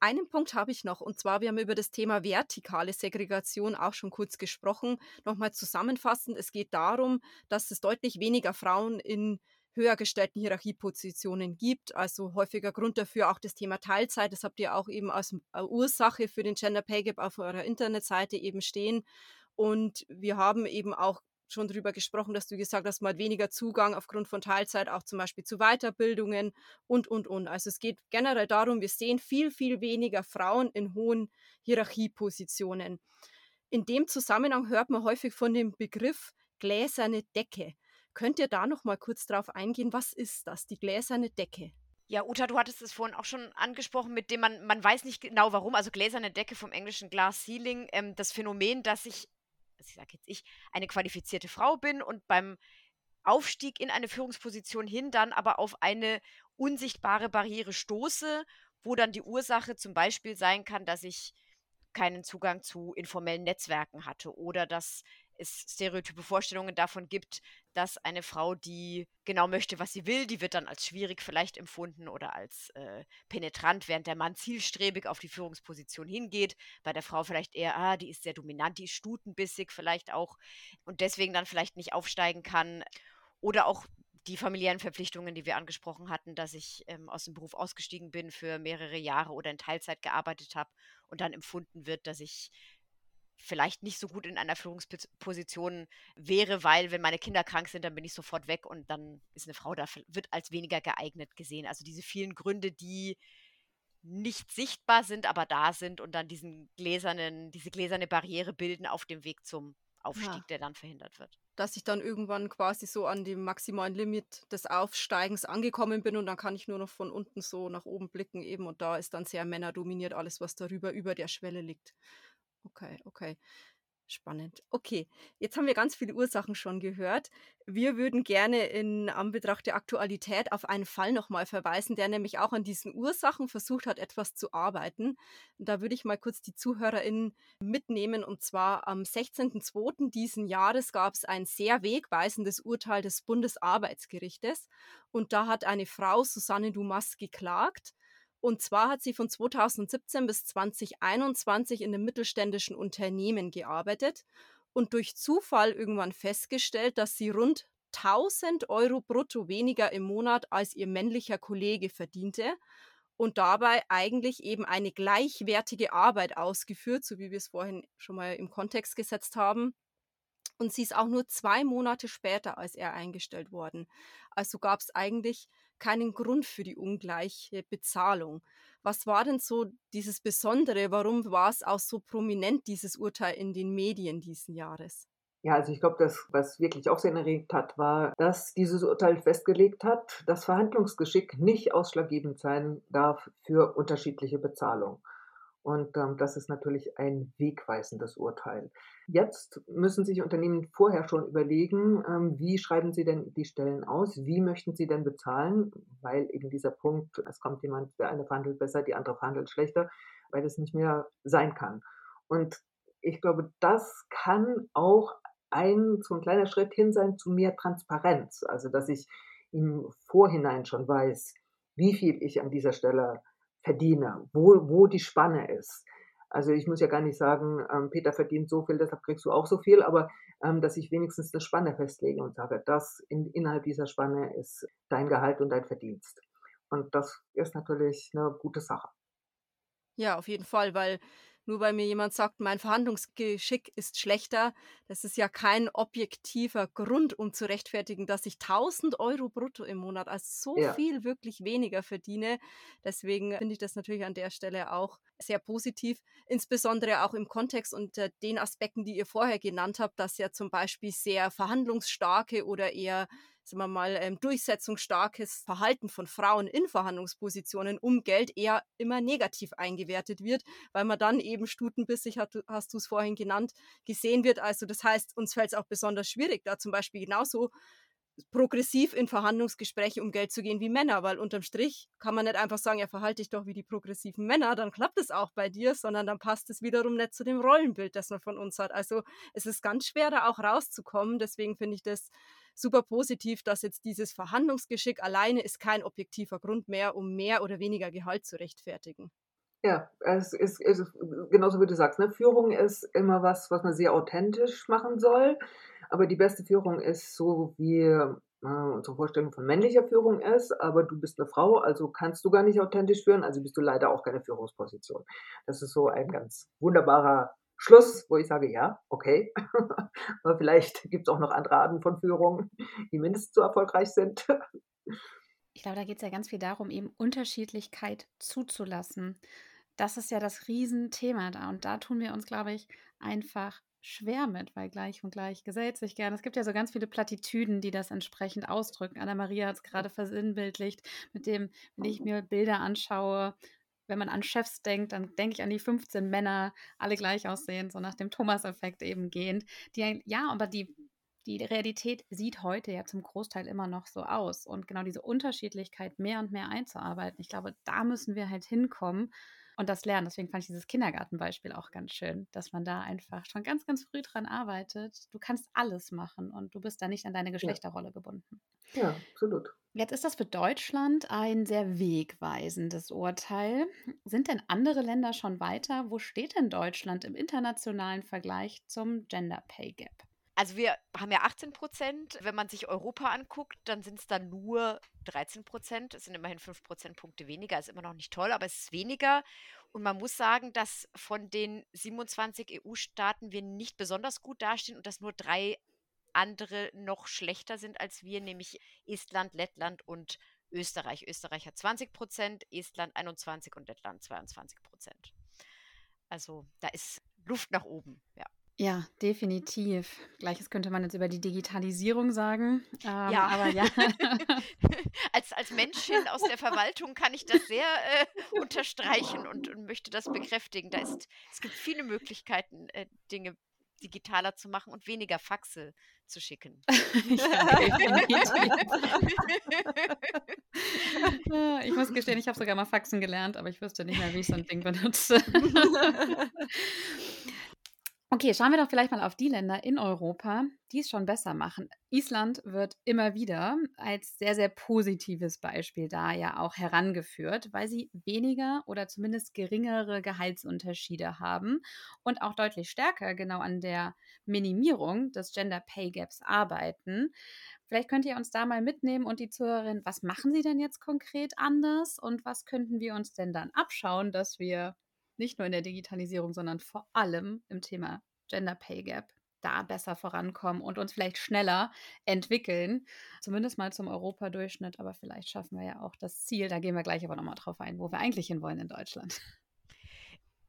Einen Punkt habe ich noch, und zwar, wir haben über das Thema vertikale Segregation auch schon kurz gesprochen. Nochmal zusammenfassend, es geht darum, dass es deutlich weniger Frauen in höher gestellten Hierarchiepositionen gibt. Also häufiger Grund dafür auch das Thema Teilzeit. Das habt ihr auch eben als äh, Ursache für den Gender Pay Gap auf eurer Internetseite eben stehen. Und wir haben eben auch schon darüber gesprochen, dass du gesagt hast, man hat weniger Zugang aufgrund von Teilzeit auch zum Beispiel zu Weiterbildungen und, und, und. Also es geht generell darum, wir sehen viel, viel weniger Frauen in hohen Hierarchiepositionen. In dem Zusammenhang hört man häufig von dem Begriff gläserne Decke. Könnt ihr da noch mal kurz drauf eingehen? Was ist das, die gläserne Decke? Ja, Uta, du hattest es vorhin auch schon angesprochen, mit dem man, man weiß nicht genau warum, also gläserne Decke vom englischen Glass Ceiling, ähm, das Phänomen, dass sich also ich sage jetzt ich, eine qualifizierte Frau bin und beim Aufstieg in eine Führungsposition hin dann aber auf eine unsichtbare Barriere stoße, wo dann die Ursache zum Beispiel sein kann, dass ich keinen Zugang zu informellen Netzwerken hatte oder dass es stereotype Vorstellungen davon gibt, dass eine Frau, die genau möchte, was sie will, die wird dann als schwierig vielleicht empfunden oder als äh, penetrant, während der Mann zielstrebig auf die Führungsposition hingeht. Bei der Frau vielleicht eher, ah, die ist sehr dominant, die ist stutenbissig vielleicht auch und deswegen dann vielleicht nicht aufsteigen kann. Oder auch die familiären Verpflichtungen, die wir angesprochen hatten, dass ich ähm, aus dem Beruf ausgestiegen bin, für mehrere Jahre oder in Teilzeit gearbeitet habe und dann empfunden wird, dass ich vielleicht nicht so gut in einer Führungsposition wäre, weil wenn meine Kinder krank sind, dann bin ich sofort weg und dann ist eine Frau da, wird als weniger geeignet gesehen. Also diese vielen Gründe, die nicht sichtbar sind, aber da sind und dann diesen gläsernen, diese gläserne Barriere bilden auf dem Weg zum Aufstieg, ja. der dann verhindert wird. Dass ich dann irgendwann quasi so an dem maximalen Limit des Aufsteigens angekommen bin und dann kann ich nur noch von unten so nach oben blicken eben und da ist dann sehr männerdominiert alles, was darüber über der Schwelle liegt. Okay, okay. Spannend. Okay, jetzt haben wir ganz viele Ursachen schon gehört. Wir würden gerne in Anbetracht der Aktualität auf einen Fall nochmal verweisen, der nämlich auch an diesen Ursachen versucht hat, etwas zu arbeiten. Da würde ich mal kurz die ZuhörerInnen mitnehmen. Und zwar am 16.02. diesen Jahres gab es ein sehr wegweisendes Urteil des Bundesarbeitsgerichtes. Und da hat eine Frau, Susanne Dumas, geklagt und zwar hat sie von 2017 bis 2021 in einem mittelständischen Unternehmen gearbeitet und durch Zufall irgendwann festgestellt, dass sie rund 1000 Euro brutto weniger im Monat als ihr männlicher Kollege verdiente und dabei eigentlich eben eine gleichwertige Arbeit ausgeführt, so wie wir es vorhin schon mal im Kontext gesetzt haben. Und sie ist auch nur zwei Monate später als er eingestellt worden. Also gab es eigentlich keinen Grund für die ungleiche Bezahlung. Was war denn so dieses Besondere? Warum war es auch so prominent, dieses Urteil in den Medien diesen Jahres? Ja, also ich glaube, das, was wirklich auch sehr erregt hat, war, dass dieses Urteil festgelegt hat, dass Verhandlungsgeschick nicht ausschlaggebend sein darf für unterschiedliche Bezahlung. Und ähm, das ist natürlich ein wegweisendes Urteil. Jetzt müssen sich Unternehmen vorher schon überlegen, ähm, wie schreiben sie denn die Stellen aus, wie möchten sie denn bezahlen, weil eben dieser Punkt, es kommt jemand, der eine verhandelt besser, die andere verhandelt schlechter, weil das nicht mehr sein kann. Und ich glaube, das kann auch ein so ein kleiner Schritt hin sein zu mehr Transparenz, also dass ich im Vorhinein schon weiß, wie viel ich an dieser Stelle verdiene, wo, wo die Spanne ist. Also ich muss ja gar nicht sagen, ähm, Peter verdient so viel, deshalb kriegst du auch so viel, aber ähm, dass ich wenigstens eine Spanne festlege und sage, das in, innerhalb dieser Spanne ist dein Gehalt und dein Verdienst. Und das ist natürlich eine gute Sache. Ja, auf jeden Fall, weil nur weil mir jemand sagt, mein Verhandlungsgeschick ist schlechter, das ist ja kein objektiver Grund, um zu rechtfertigen, dass ich 1000 Euro brutto im Monat, also so ja. viel wirklich weniger verdiene. Deswegen finde ich das natürlich an der Stelle auch sehr positiv, insbesondere auch im Kontext unter den Aspekten, die ihr vorher genannt habt, dass ja zum Beispiel sehr verhandlungsstarke oder eher sagen wir mal, ähm, durchsetzungsstarkes Verhalten von Frauen in Verhandlungspositionen um Geld eher immer negativ eingewertet wird, weil man dann eben stutenbissig, hat, hast du es vorhin genannt, gesehen wird. Also das heißt, uns fällt es auch besonders schwierig, da zum Beispiel genauso progressiv in Verhandlungsgespräche um Geld zu gehen wie Männer, weil unterm Strich kann man nicht einfach sagen, ja, verhalte dich doch wie die progressiven Männer, dann klappt es auch bei dir, sondern dann passt es wiederum nicht zu dem Rollenbild, das man von uns hat. Also es ist ganz schwer, da auch rauszukommen. Deswegen finde ich das super positiv, dass jetzt dieses Verhandlungsgeschick alleine ist kein objektiver Grund mehr, um mehr oder weniger Gehalt zu rechtfertigen. Ja, es ist, es ist genauso wie du sagst, ne? Führung ist immer was, was man sehr authentisch machen soll. Aber die beste Führung ist so, wie äh, unsere Vorstellung von männlicher Führung ist. Aber du bist eine Frau, also kannst du gar nicht authentisch führen, also bist du leider auch keine Führungsposition. Das ist so ein ganz wunderbarer Schluss, wo ich sage, ja, okay, [LAUGHS] aber vielleicht gibt es auch noch andere Arten von Führung, die mindestens so erfolgreich sind. Ich glaube, da geht es ja ganz viel darum, eben Unterschiedlichkeit zuzulassen. Das ist ja das Riesenthema da. Und da tun wir uns, glaube ich, einfach schwer mit, weil gleich und gleich gesellt sich gern. Es gibt ja so ganz viele Plattitüden, die das entsprechend ausdrücken. Anna-Maria hat es gerade versinnbildlicht, mit dem, wenn ich mir Bilder anschaue, wenn man an Chefs denkt, dann denke ich an die 15 Männer, alle gleich aussehen, so nach dem Thomas-Effekt eben gehend. Die, ja, aber die, die Realität sieht heute ja zum Großteil immer noch so aus. Und genau diese Unterschiedlichkeit mehr und mehr einzuarbeiten, ich glaube, da müssen wir halt hinkommen und das lernen. Deswegen fand ich dieses Kindergartenbeispiel auch ganz schön, dass man da einfach schon ganz, ganz früh dran arbeitet. Du kannst alles machen und du bist da nicht an deine Geschlechterrolle gebunden. Ja, absolut. Jetzt ist das für Deutschland ein sehr wegweisendes Urteil. Sind denn andere Länder schon weiter? Wo steht denn Deutschland im internationalen Vergleich zum Gender Pay Gap? Also wir haben ja 18 Prozent. Wenn man sich Europa anguckt, dann sind es dann nur 13 Prozent. Es sind immerhin 5 Prozentpunkte weniger. Ist immer noch nicht toll, aber es ist weniger. Und man muss sagen, dass von den 27 EU-Staaten wir nicht besonders gut dastehen und dass nur drei andere noch schlechter sind als wir, nämlich Estland, Lettland und Österreich. Österreich hat 20 Prozent, Estland 21 und Lettland 22 Prozent. Also da ist Luft nach oben, ja. Ja, definitiv. Gleiches könnte man jetzt über die Digitalisierung sagen. Ähm, ja, aber ja. [LAUGHS] als, als Menschin aus der Verwaltung kann ich das sehr äh, unterstreichen und, und, möchte das bekräftigen. Da ist, es gibt viele Möglichkeiten, äh, Dinge digitaler zu machen und weniger Faxe zu schicken. [LAUGHS] [LAUGHS] [LAUGHS] ich muss gestehen, ich habe sogar mal Faxen gelernt, aber ich wüsste nicht mehr, wie ich so ein Ding benutze. Okay, schauen wir doch vielleicht mal auf die Länder in Europa, die es schon besser machen. Island wird immer wieder als sehr, sehr positives Beispiel da ja auch herangeführt, weil sie weniger oder zumindest geringere Gehaltsunterschiede haben und auch deutlich stärker genau an der Minimierung des Gender Pay Gaps arbeiten. Vielleicht könnt ihr uns da mal mitnehmen und die Zuhörerin, was machen sie denn jetzt konkret anders und was könnten wir uns denn dann abschauen, dass wir nicht nur in der Digitalisierung, sondern vor allem im Thema Gender Pay Gap da besser vorankommen und uns vielleicht schneller entwickeln. Zumindest mal zum Europadurchschnitt, aber vielleicht schaffen wir ja auch das Ziel. Da gehen wir gleich aber nochmal drauf ein, wo wir eigentlich hinwollen in Deutschland.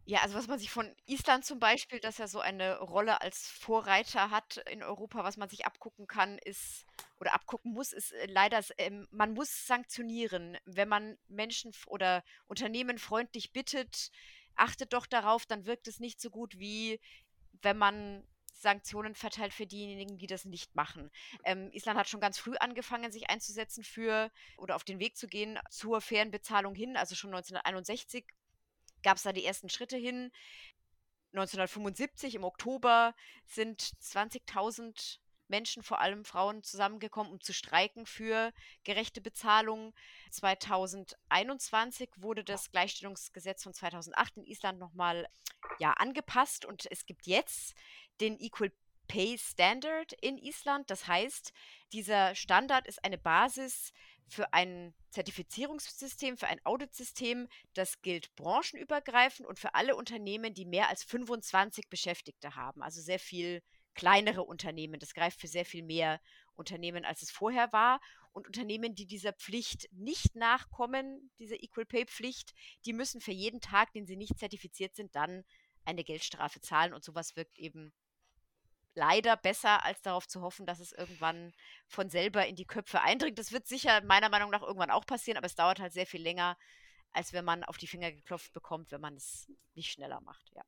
Ja, also was man sich von Island zum Beispiel, das ja so eine Rolle als Vorreiter hat in Europa, was man sich abgucken kann, ist oder abgucken muss, ist äh, leider, ähm, man muss sanktionieren, wenn man Menschen oder Unternehmen freundlich bittet, achtet doch darauf, dann wirkt es nicht so gut, wie wenn man Sanktionen verteilt für diejenigen, die das nicht machen. Ähm, Island hat schon ganz früh angefangen, sich einzusetzen für oder auf den Weg zu gehen zur fairen Bezahlung hin. Also schon 1961 gab es da die ersten Schritte hin. 1975 im Oktober sind 20.000 Menschen, vor allem Frauen, zusammengekommen, um zu streiken für gerechte Bezahlung. 2021 wurde das Gleichstellungsgesetz von 2008 in Island nochmal ja, angepasst und es gibt jetzt den Equal Pay Standard in Island. Das heißt, dieser Standard ist eine Basis für ein Zertifizierungssystem, für ein Auditsystem. Das gilt branchenübergreifend und für alle Unternehmen, die mehr als 25 Beschäftigte haben. Also sehr viel kleinere Unternehmen. Das greift für sehr viel mehr Unternehmen, als es vorher war. Und Unternehmen, die dieser Pflicht nicht nachkommen, dieser Equal Pay Pflicht, die müssen für jeden Tag, den sie nicht zertifiziert sind, dann eine Geldstrafe zahlen. Und sowas wirkt eben leider besser, als darauf zu hoffen, dass es irgendwann von selber in die Köpfe eindringt. Das wird sicher meiner Meinung nach irgendwann auch passieren, aber es dauert halt sehr viel länger, als wenn man auf die Finger geklopft bekommt, wenn man es nicht schneller macht, ja.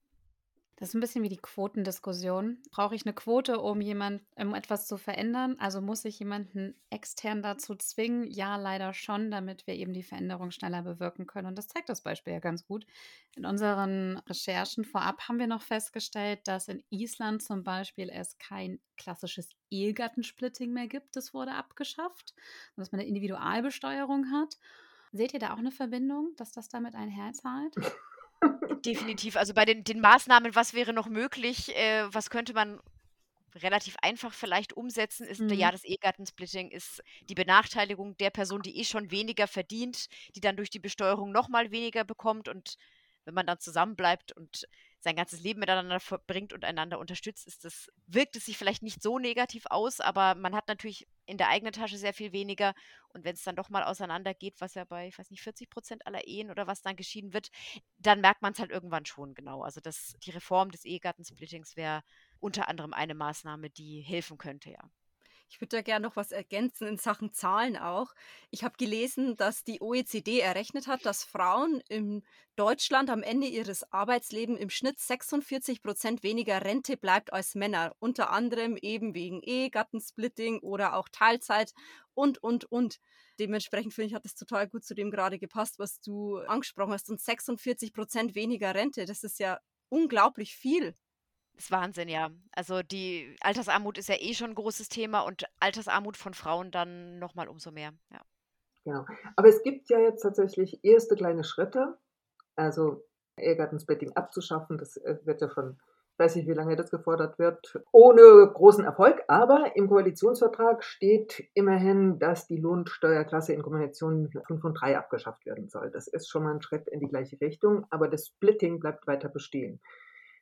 Das ist ein bisschen wie die Quotendiskussion. Brauche ich eine Quote, um jemand, um etwas zu verändern? Also muss ich jemanden extern dazu zwingen? Ja, leider schon, damit wir eben die Veränderung schneller bewirken können. Und das zeigt das Beispiel ja ganz gut. In unseren Recherchen vorab haben wir noch festgestellt, dass in Island zum Beispiel es kein klassisches Ehegattensplitting mehr gibt. Das wurde abgeschafft. Dass man eine Individualbesteuerung hat. Seht ihr da auch eine Verbindung, dass das damit einherzahlt? [LAUGHS] Definitiv. Also bei den, den Maßnahmen, was wäre noch möglich, äh, was könnte man relativ einfach vielleicht umsetzen, ist, mhm. ja, das Ehegattensplitting ist die Benachteiligung der Person, die eh schon weniger verdient, die dann durch die Besteuerung nochmal weniger bekommt und wenn man dann zusammenbleibt und sein ganzes Leben miteinander verbringt und einander unterstützt, ist das, wirkt es sich vielleicht nicht so negativ aus, aber man hat natürlich in der eigenen Tasche sehr viel weniger. Und wenn es dann doch mal auseinandergeht, was ja bei, ich weiß nicht, 40 Prozent aller Ehen oder was dann geschieden wird, dann merkt man es halt irgendwann schon genau. Also das, die Reform des Ehegattensplittings wäre unter anderem eine Maßnahme, die helfen könnte, ja. Ich würde da gerne noch was ergänzen in Sachen Zahlen auch. Ich habe gelesen, dass die OECD errechnet hat, dass Frauen in Deutschland am Ende ihres Arbeitslebens im Schnitt 46 Prozent weniger Rente bleibt als Männer. Unter anderem eben wegen Ehegattensplitting oder auch Teilzeit und, und, und. Dementsprechend finde ich, hat es total gut zu dem gerade gepasst, was du angesprochen hast. Und 46 Prozent weniger Rente, das ist ja unglaublich viel. Ist Wahnsinn, ja. Also die Altersarmut ist ja eh schon ein großes Thema und Altersarmut von Frauen dann nochmal umso mehr, ja. Genau. Aber es gibt ja jetzt tatsächlich erste kleine Schritte, also Ehegattensplitting abzuschaffen. Das äh, wird ja schon, ich weiß nicht, wie lange das gefordert wird, ohne großen Erfolg. Aber im Koalitionsvertrag steht immerhin, dass die Lohnsteuerklasse in Kombination 5 und 3 abgeschafft werden soll. Das ist schon mal ein Schritt in die gleiche Richtung, aber das Splitting bleibt weiter bestehen.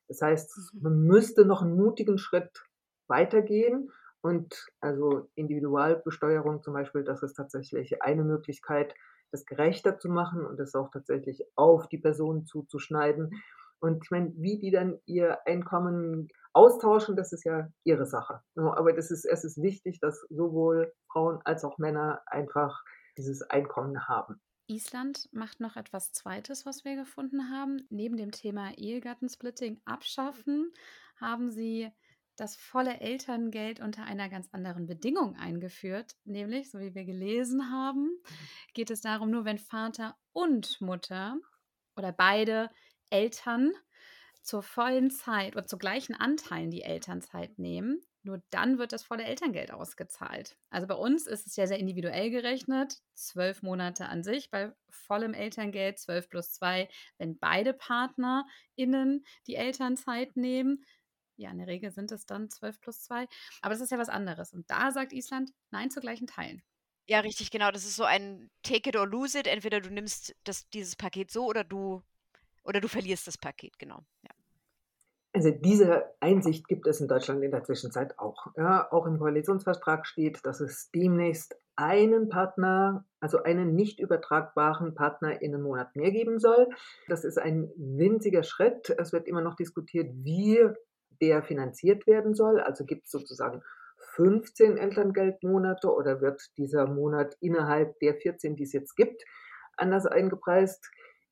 Das heißt, mhm. man müsste noch einen mutigen Schritt weitergehen und also Individualbesteuerung zum Beispiel, das ist tatsächlich eine Möglichkeit, das gerechter zu machen und das auch tatsächlich auf die Personen zuzuschneiden. Und ich meine, wie die dann ihr Einkommen austauschen, das ist ja ihre Sache. Aber das ist, es ist wichtig, dass sowohl Frauen als auch Männer einfach dieses Einkommen haben. Island macht noch etwas Zweites, was wir gefunden haben. Neben dem Thema Ehegattensplitting abschaffen, haben sie das volle Elterngeld unter einer ganz anderen Bedingung eingeführt. Nämlich, so wie wir gelesen haben, geht es darum, nur wenn Vater und Mutter oder beide Eltern zur vollen Zeit oder zu gleichen Anteilen die Elternzeit nehmen, nur dann wird das volle Elterngeld ausgezahlt. Also bei uns ist es ja sehr individuell gerechnet. Zwölf Monate an sich bei vollem Elterngeld, zwölf plus zwei, wenn beide PartnerInnen die Elternzeit nehmen. Ja, in der Regel sind es dann zwölf plus zwei. Aber das ist ja was anderes. Und da sagt Island Nein zu gleichen Teilen. Ja, richtig, genau. Das ist so ein Take it or lose it. Entweder du nimmst das, dieses Paket so oder du oder du verlierst das Paket, genau. Also diese Einsicht gibt es in Deutschland in der Zwischenzeit auch. Ja, auch im Koalitionsvertrag steht, dass es demnächst einen Partner, also einen nicht übertragbaren Partner in einem Monat mehr geben soll. Das ist ein winziger Schritt. Es wird immer noch diskutiert, wie der finanziert werden soll. Also gibt es sozusagen 15 Elterngeldmonate oder wird dieser Monat innerhalb der 14, die es jetzt gibt, anders eingepreist?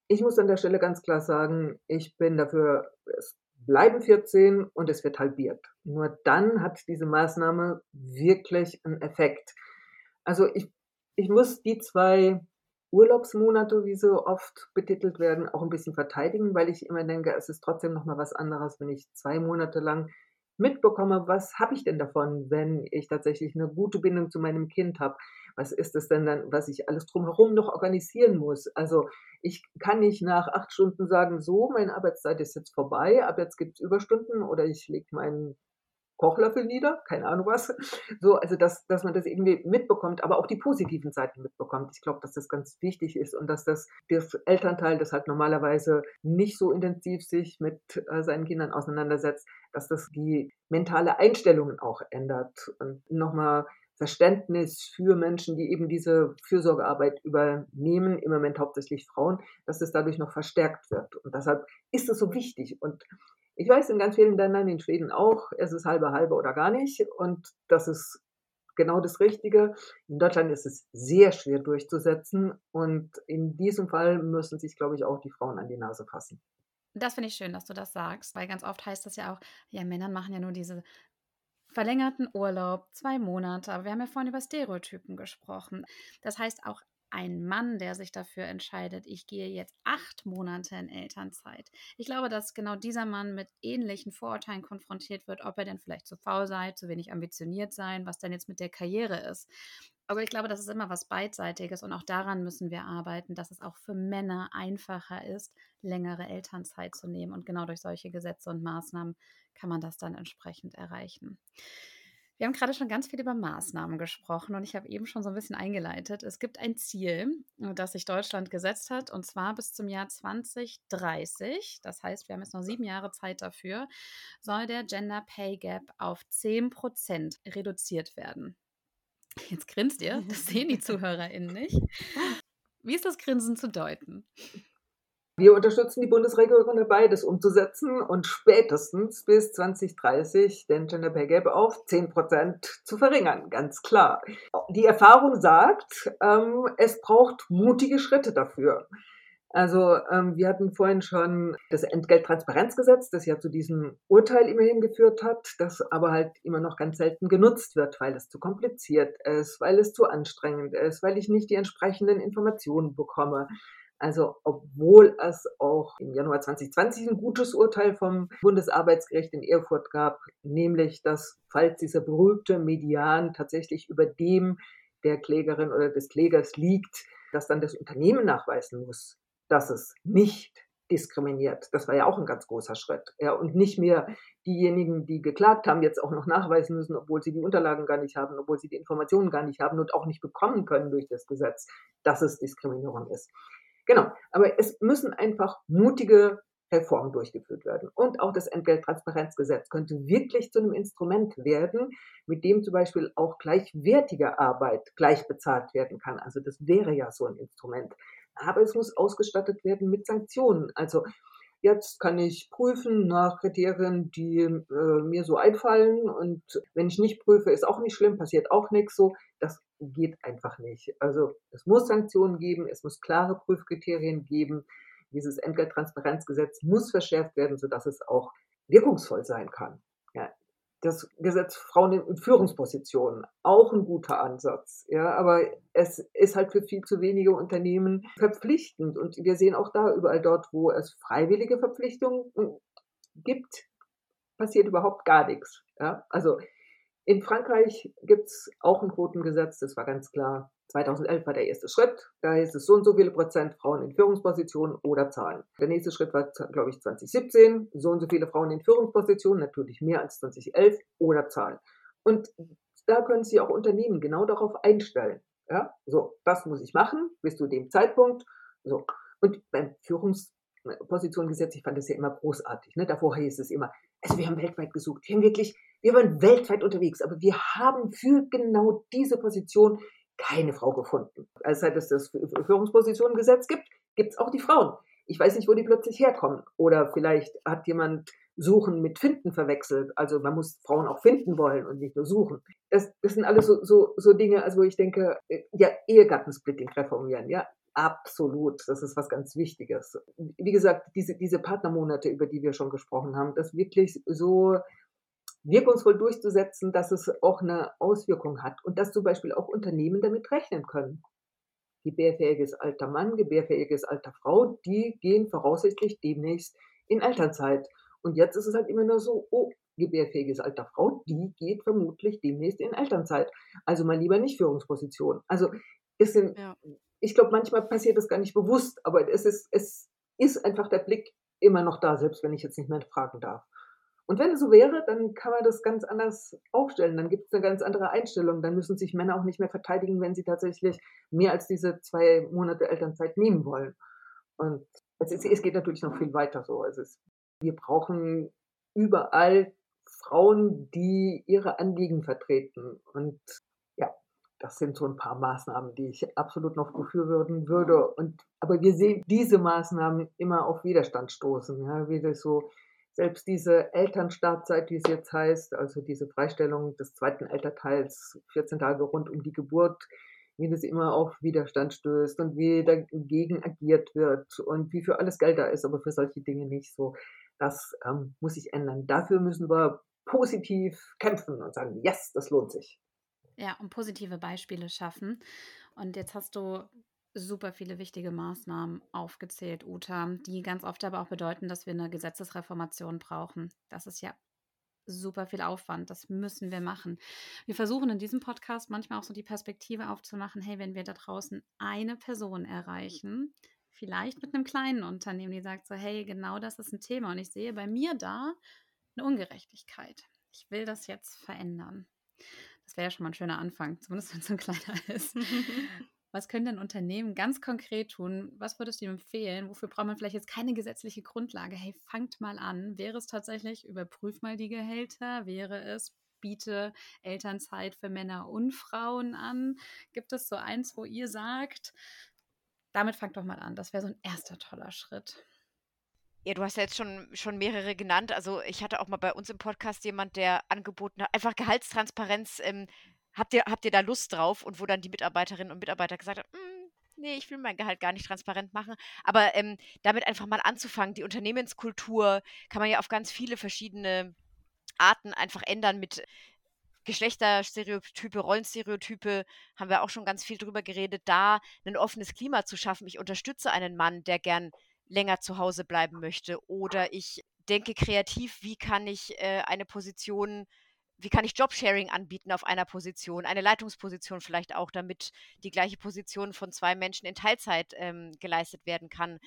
Ich muss an der Stelle ganz klar sagen, ich bin dafür, es bleiben 14 und es wird halbiert. Nur dann hat diese Maßnahme wirklich einen Effekt. Also ich, ich muss die zwei Urlaubsmonate, wie so oft betitelt werden, auch ein bisschen verteidigen, weil ich immer denke, es ist trotzdem noch mal was anderes, wenn ich zwei Monate lang mitbekomme, was habe ich denn davon, wenn ich tatsächlich eine gute Bindung zu meinem Kind habe? Was ist es denn dann, was ich alles drumherum noch organisieren muss? Also ich kann nicht nach acht Stunden sagen, so, meine Arbeitszeit ist jetzt vorbei, ab jetzt gibt es Überstunden oder ich lege meinen Kochlöffel nieder, keine Ahnung was. So, also dass, dass man das irgendwie mitbekommt, aber auch die positiven Seiten mitbekommt. Ich glaube, dass das ganz wichtig ist und dass das das Elternteil, das halt normalerweise nicht so intensiv sich mit äh, seinen Kindern auseinandersetzt, dass das die mentale Einstellungen auch ändert und nochmal Verständnis für Menschen, die eben diese Fürsorgearbeit übernehmen, im Moment hauptsächlich Frauen, dass es dadurch noch verstärkt wird. Und deshalb ist es so wichtig. Und ich weiß in ganz vielen Ländern, in Schweden auch, es ist halbe halbe oder gar nicht. Und das ist genau das Richtige. In Deutschland ist es sehr schwer durchzusetzen. Und in diesem Fall müssen sich, glaube ich, auch die Frauen an die Nase fassen. Das finde ich schön, dass du das sagst, weil ganz oft heißt das ja auch, ja, Männer machen ja nur diese verlängerten Urlaub, zwei Monate. Aber wir haben ja vorhin über Stereotypen gesprochen. Das heißt, auch ein Mann, der sich dafür entscheidet, ich gehe jetzt acht Monate in Elternzeit. Ich glaube, dass genau dieser Mann mit ähnlichen Vorurteilen konfrontiert wird, ob er denn vielleicht zu faul sei, zu wenig ambitioniert sein, was denn jetzt mit der Karriere ist. Aber ich glaube, das ist immer was Beidseitiges und auch daran müssen wir arbeiten, dass es auch für Männer einfacher ist, längere Elternzeit zu nehmen. Und genau durch solche Gesetze und Maßnahmen kann man das dann entsprechend erreichen. Wir haben gerade schon ganz viel über Maßnahmen gesprochen und ich habe eben schon so ein bisschen eingeleitet. Es gibt ein Ziel, das sich Deutschland gesetzt hat, und zwar bis zum Jahr 2030. Das heißt, wir haben jetzt noch sieben Jahre Zeit dafür, soll der Gender Pay Gap auf 10 Prozent reduziert werden. Jetzt grinst ihr, das sehen die [LAUGHS] ZuhörerInnen nicht. Wie ist das Grinsen zu deuten? Wir unterstützen die Bundesregierung dabei, das umzusetzen und spätestens bis 2030 den Gender Pay Gap auf 10 Prozent zu verringern, ganz klar. Die Erfahrung sagt, ähm, es braucht mutige Schritte dafür. Also ähm, wir hatten vorhin schon das Entgelttransparenzgesetz, das ja zu diesem Urteil immerhin geführt hat, das aber halt immer noch ganz selten genutzt wird, weil es zu kompliziert ist, weil es zu anstrengend ist, weil ich nicht die entsprechenden Informationen bekomme. Also obwohl es auch im Januar 2020 ein gutes Urteil vom Bundesarbeitsgericht in Erfurt gab, nämlich dass falls dieser berühmte Median tatsächlich über dem der Klägerin oder des Klägers liegt, dass dann das Unternehmen nachweisen muss, dass es nicht diskriminiert. Das war ja auch ein ganz großer Schritt. Ja, und nicht mehr diejenigen, die geklagt haben, jetzt auch noch nachweisen müssen, obwohl sie die Unterlagen gar nicht haben, obwohl sie die Informationen gar nicht haben und auch nicht bekommen können durch das Gesetz, dass es Diskriminierung ist. Genau, aber es müssen einfach mutige Reformen durchgeführt werden. Und auch das Entgelttransparenzgesetz könnte wirklich zu einem Instrument werden, mit dem zum Beispiel auch gleichwertige Arbeit gleich bezahlt werden kann. Also das wäre ja so ein Instrument. Aber es muss ausgestattet werden mit Sanktionen. Also jetzt kann ich prüfen nach Kriterien, die äh, mir so einfallen. Und wenn ich nicht prüfe, ist auch nicht schlimm, passiert auch nichts so. Das geht einfach nicht. Also es muss Sanktionen geben, es muss klare Prüfkriterien geben. Dieses Entgelttransparenzgesetz muss verschärft werden, sodass es auch wirkungsvoll sein kann. Das Gesetz Frauen in Führungspositionen, auch ein guter Ansatz. Ja, aber es ist halt für viel zu wenige Unternehmen verpflichtend. Und wir sehen auch da überall dort, wo es freiwillige Verpflichtungen gibt, passiert überhaupt gar nichts. Ja, also in Frankreich gibt es auch ein Quotengesetz, das war ganz klar. 2011 war der erste Schritt. Da hieß es so und so viele Prozent Frauen in Führungspositionen oder Zahlen. Der nächste Schritt war, glaube ich, 2017. So und so viele Frauen in Führungspositionen, natürlich mehr als 2011 oder Zahlen. Und da können sich auch Unternehmen genau darauf einstellen. Ja, so, das muss ich machen bis zu dem Zeitpunkt. So. Und beim Führungspositionengesetz, ich fand das ja immer großartig. Ne? Davor hieß es immer, also wir haben weltweit gesucht. Wir haben wirklich wir waren weltweit unterwegs, aber wir haben für genau diese Position keine Frau gefunden. Also seit es das Führungspositionengesetz gibt, gibt es auch die Frauen. Ich weiß nicht, wo die plötzlich herkommen. Oder vielleicht hat jemand Suchen mit Finden verwechselt. Also man muss Frauen auch finden wollen und nicht nur suchen. Das, das sind alles so, so, so Dinge, also wo ich denke, äh, ja, Ehegattensplitting reformieren, ja, absolut. Das ist was ganz Wichtiges. Wie gesagt, diese, diese Partnermonate, über die wir schon gesprochen haben, das wirklich so wirkungsvoll durchzusetzen, dass es auch eine Auswirkung hat und dass zum Beispiel auch Unternehmen damit rechnen können. Gebärfähiges alter Mann, gebärfähiges alter Frau, die gehen voraussichtlich demnächst in Elternzeit. Und jetzt ist es halt immer nur so, oh, gebärfähiges alter Frau, die geht vermutlich demnächst in Elternzeit. Also mal lieber nicht Führungsposition. Also ist in, ja. ich glaube, manchmal passiert das gar nicht bewusst, aber es ist, es ist einfach der Blick immer noch da, selbst wenn ich jetzt nicht mehr fragen darf. Und wenn es so wäre, dann kann man das ganz anders aufstellen. Dann gibt es eine ganz andere Einstellung. Dann müssen sich Männer auch nicht mehr verteidigen, wenn sie tatsächlich mehr als diese zwei Monate Elternzeit nehmen wollen. Und es, ist, es geht natürlich noch viel weiter so. Also es, wir brauchen überall Frauen, die ihre Anliegen vertreten. Und ja, das sind so ein paar Maßnahmen, die ich absolut noch befürworten würde. Und, aber wir sehen diese Maßnahmen immer auf Widerstand stoßen. Ja, wie das so selbst diese Elternstartzeit, wie es jetzt heißt, also diese Freistellung des zweiten Elternteils, 14 Tage rund um die Geburt, wie das immer auf Widerstand stößt und wie dagegen agiert wird und wie für alles Geld da ist, aber für solche Dinge nicht so. Das ähm, muss sich ändern. Dafür müssen wir positiv kämpfen und sagen, yes, das lohnt sich. Ja, und positive Beispiele schaffen. Und jetzt hast du super viele wichtige Maßnahmen aufgezählt, Uta, die ganz oft aber auch bedeuten, dass wir eine Gesetzesreformation brauchen. Das ist ja super viel Aufwand. Das müssen wir machen. Wir versuchen in diesem Podcast manchmal auch so die Perspektive aufzumachen, hey, wenn wir da draußen eine Person erreichen, vielleicht mit einem kleinen Unternehmen, die sagt so, hey, genau das ist ein Thema und ich sehe bei mir da eine Ungerechtigkeit. Ich will das jetzt verändern. Das wäre ja schon mal ein schöner Anfang, zumindest wenn es so ein kleiner [LAUGHS] ist. Was können denn Unternehmen ganz konkret tun? Was würdest du ihm empfehlen? Wofür braucht man vielleicht jetzt keine gesetzliche Grundlage? Hey, fangt mal an. Wäre es tatsächlich, überprüf mal die Gehälter? Wäre es, biete Elternzeit für Männer und Frauen an? Gibt es so eins, wo ihr sagt, damit fang doch mal an. Das wäre so ein erster toller Schritt. Ja, du hast ja jetzt schon, schon mehrere genannt. Also ich hatte auch mal bei uns im Podcast jemand, der angeboten hat, einfach Gehaltstransparenz, ähm, habt, ihr, habt ihr da Lust drauf? Und wo dann die Mitarbeiterinnen und Mitarbeiter gesagt haben, mm, nee, ich will mein Gehalt gar nicht transparent machen. Aber ähm, damit einfach mal anzufangen, die Unternehmenskultur kann man ja auf ganz viele verschiedene Arten einfach ändern mit Geschlechterstereotype, Rollenstereotype, haben wir auch schon ganz viel drüber geredet, da ein offenes Klima zu schaffen. Ich unterstütze einen Mann, der gern länger zu Hause bleiben möchte. Oder ich denke kreativ, wie kann ich äh, eine Position, wie kann ich Jobsharing anbieten auf einer Position, eine Leitungsposition vielleicht auch, damit die gleiche Position von zwei Menschen in Teilzeit ähm, geleistet werden kann.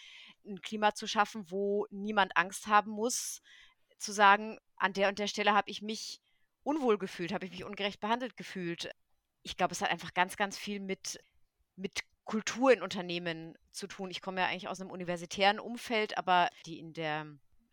Ein Klima zu schaffen, wo niemand Angst haben muss, zu sagen, an der und der Stelle habe ich mich unwohl gefühlt, habe ich mich ungerecht behandelt gefühlt. Ich glaube, es hat einfach ganz, ganz viel mit, mit Kultur in Unternehmen zu tun. Ich komme ja eigentlich aus einem universitären Umfeld, aber die in der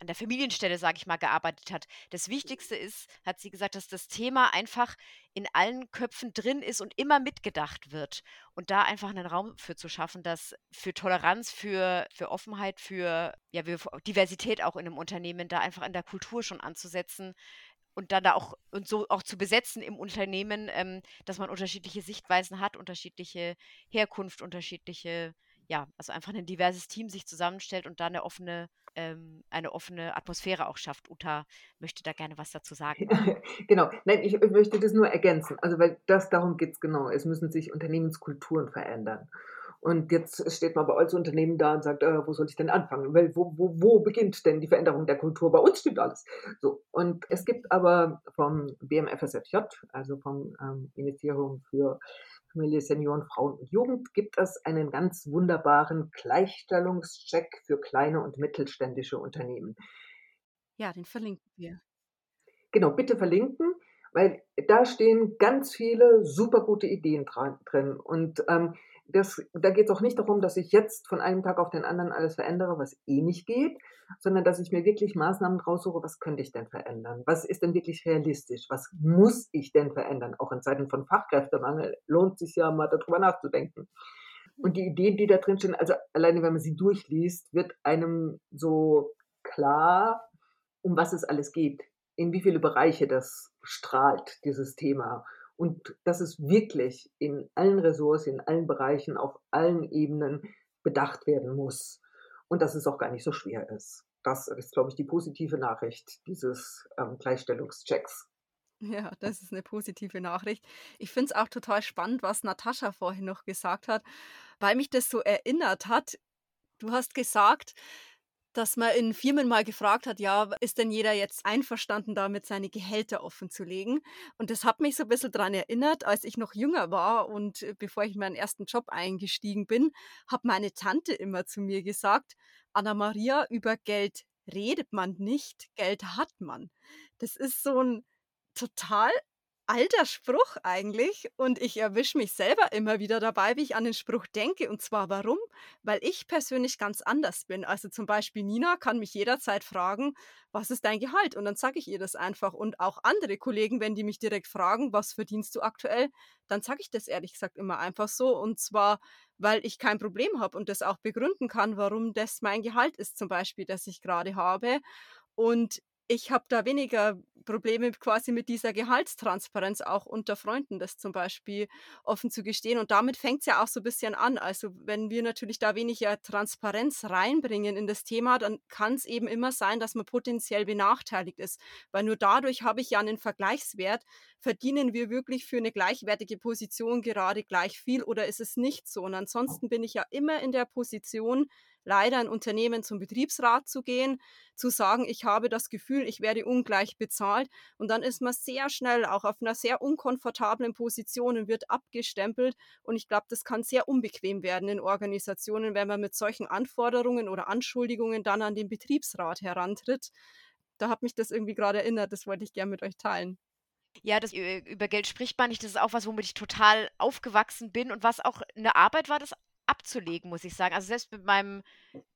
an der Familienstelle, sage ich mal, gearbeitet hat. Das Wichtigste ist, hat sie gesagt, dass das Thema einfach in allen Köpfen drin ist und immer mitgedacht wird. Und da einfach einen Raum für zu schaffen, dass für Toleranz, für, für Offenheit, für, ja, für Diversität auch in einem Unternehmen, da einfach in der Kultur schon anzusetzen, und dann da auch und so auch zu besetzen im Unternehmen, ähm, dass man unterschiedliche Sichtweisen hat, unterschiedliche Herkunft, unterschiedliche, ja, also einfach ein diverses Team sich zusammenstellt und da eine offene, ähm, eine offene Atmosphäre auch schafft. Uta möchte da gerne was dazu [LAUGHS] sagen. genau, nein, ich, ich möchte das nur ergänzen. Also weil das darum geht es genau. Es müssen sich Unternehmenskulturen verändern. Und jetzt steht man bei als Unternehmen da und sagt, äh, wo soll ich denn anfangen? Weil wo, wo, wo beginnt denn die Veränderung der Kultur? Bei uns stimmt alles. So. Und es gibt aber vom BMFSFJ, also vom ähm, Ministerium für Familie, Senioren, Frauen und Jugend, gibt es einen ganz wunderbaren Gleichstellungscheck für kleine und mittelständische Unternehmen. Ja, den verlinken wir. Genau, bitte verlinken, weil da stehen ganz viele super gute Ideen drin. Und ähm, das, da geht es auch nicht darum, dass ich jetzt von einem Tag auf den anderen alles verändere, was eh nicht geht, sondern dass ich mir wirklich Maßnahmen raussuche, was könnte ich denn verändern? Was ist denn wirklich realistisch? Was muss ich denn verändern? Auch in Zeiten von Fachkräftemangel lohnt sich ja mal darüber nachzudenken. Und die Ideen, die da drin stehen, also alleine wenn man sie durchliest, wird einem so klar, um was es alles geht, in wie viele Bereiche das strahlt, dieses Thema und dass es wirklich in allen Ressorts, in allen Bereichen, auf allen Ebenen bedacht werden muss und dass es auch gar nicht so schwer ist. Das ist, glaube ich, die positive Nachricht dieses ähm, Gleichstellungschecks. Ja, das ist eine positive Nachricht. Ich finde es auch total spannend, was Natascha vorhin noch gesagt hat, weil mich das so erinnert hat. Du hast gesagt, dass man in Firmen mal gefragt hat, ja, ist denn jeder jetzt einverstanden damit, seine Gehälter offen zu legen? Und das hat mich so ein bisschen daran erinnert, als ich noch jünger war und äh, bevor ich in meinen ersten Job eingestiegen bin, hat meine Tante immer zu mir gesagt, Anna Maria, über Geld redet man nicht, Geld hat man. Das ist so ein total alter Spruch eigentlich und ich erwische mich selber immer wieder dabei, wie ich an den Spruch denke. Und zwar warum? Weil ich persönlich ganz anders bin. Also zum Beispiel Nina kann mich jederzeit fragen, was ist dein Gehalt? Und dann sage ich ihr das einfach. Und auch andere Kollegen, wenn die mich direkt fragen, was verdienst du aktuell, dann sage ich das ehrlich gesagt immer einfach so. Und zwar, weil ich kein Problem habe und das auch begründen kann, warum das mein Gehalt ist, zum Beispiel, das ich gerade habe. Und ich habe da weniger Probleme quasi mit dieser Gehaltstransparenz auch unter Freunden, das zum Beispiel offen zu gestehen. Und damit fängt es ja auch so ein bisschen an. Also wenn wir natürlich da weniger Transparenz reinbringen in das Thema, dann kann es eben immer sein, dass man potenziell benachteiligt ist. Weil nur dadurch habe ich ja einen Vergleichswert. Verdienen wir wirklich für eine gleichwertige Position gerade gleich viel oder ist es nicht so? Und ansonsten bin ich ja immer in der Position, leider ein Unternehmen zum Betriebsrat zu gehen, zu sagen, ich habe das Gefühl, ich werde ungleich bezahlt. Und dann ist man sehr schnell auch auf einer sehr unkomfortablen Position und wird abgestempelt. Und ich glaube, das kann sehr unbequem werden in Organisationen, wenn man mit solchen Anforderungen oder Anschuldigungen dann an den Betriebsrat herantritt. Da hat mich das irgendwie gerade erinnert, das wollte ich gerne mit euch teilen. Ja, das, über Geld spricht man nicht. Das ist auch was, womit ich total aufgewachsen bin und was auch eine Arbeit war, das abzulegen, muss ich sagen. Also selbst mit meinem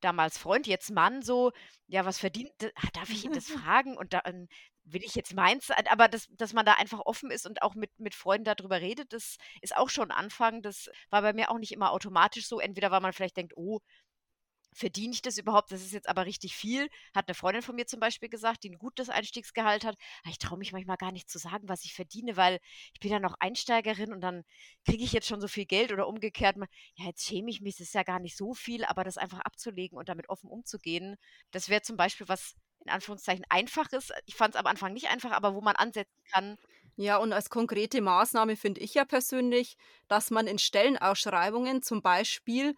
damals Freund, jetzt Mann, so, ja, was verdient, ah, darf ich ihn das [LAUGHS] fragen? Und dann will ich jetzt meins, aber das, dass man da einfach offen ist und auch mit, mit Freunden darüber redet, das ist auch schon ein Anfang. Das war bei mir auch nicht immer automatisch so. Entweder weil man vielleicht denkt, oh, verdiene ich das überhaupt? Das ist jetzt aber richtig viel. Hat eine Freundin von mir zum Beispiel gesagt, die ein gutes Einstiegsgehalt hat. Aber ich traue mich manchmal gar nicht zu sagen, was ich verdiene, weil ich bin ja noch Einsteigerin und dann kriege ich jetzt schon so viel Geld oder umgekehrt. Ja, jetzt schäme ich mich, das ist ja gar nicht so viel, aber das einfach abzulegen und damit offen umzugehen, das wäre zum Beispiel was in Anführungszeichen einfaches. Ich fand es am Anfang nicht einfach, aber wo man ansetzen kann. Ja, und als konkrete Maßnahme finde ich ja persönlich, dass man in Stellenausschreibungen zum Beispiel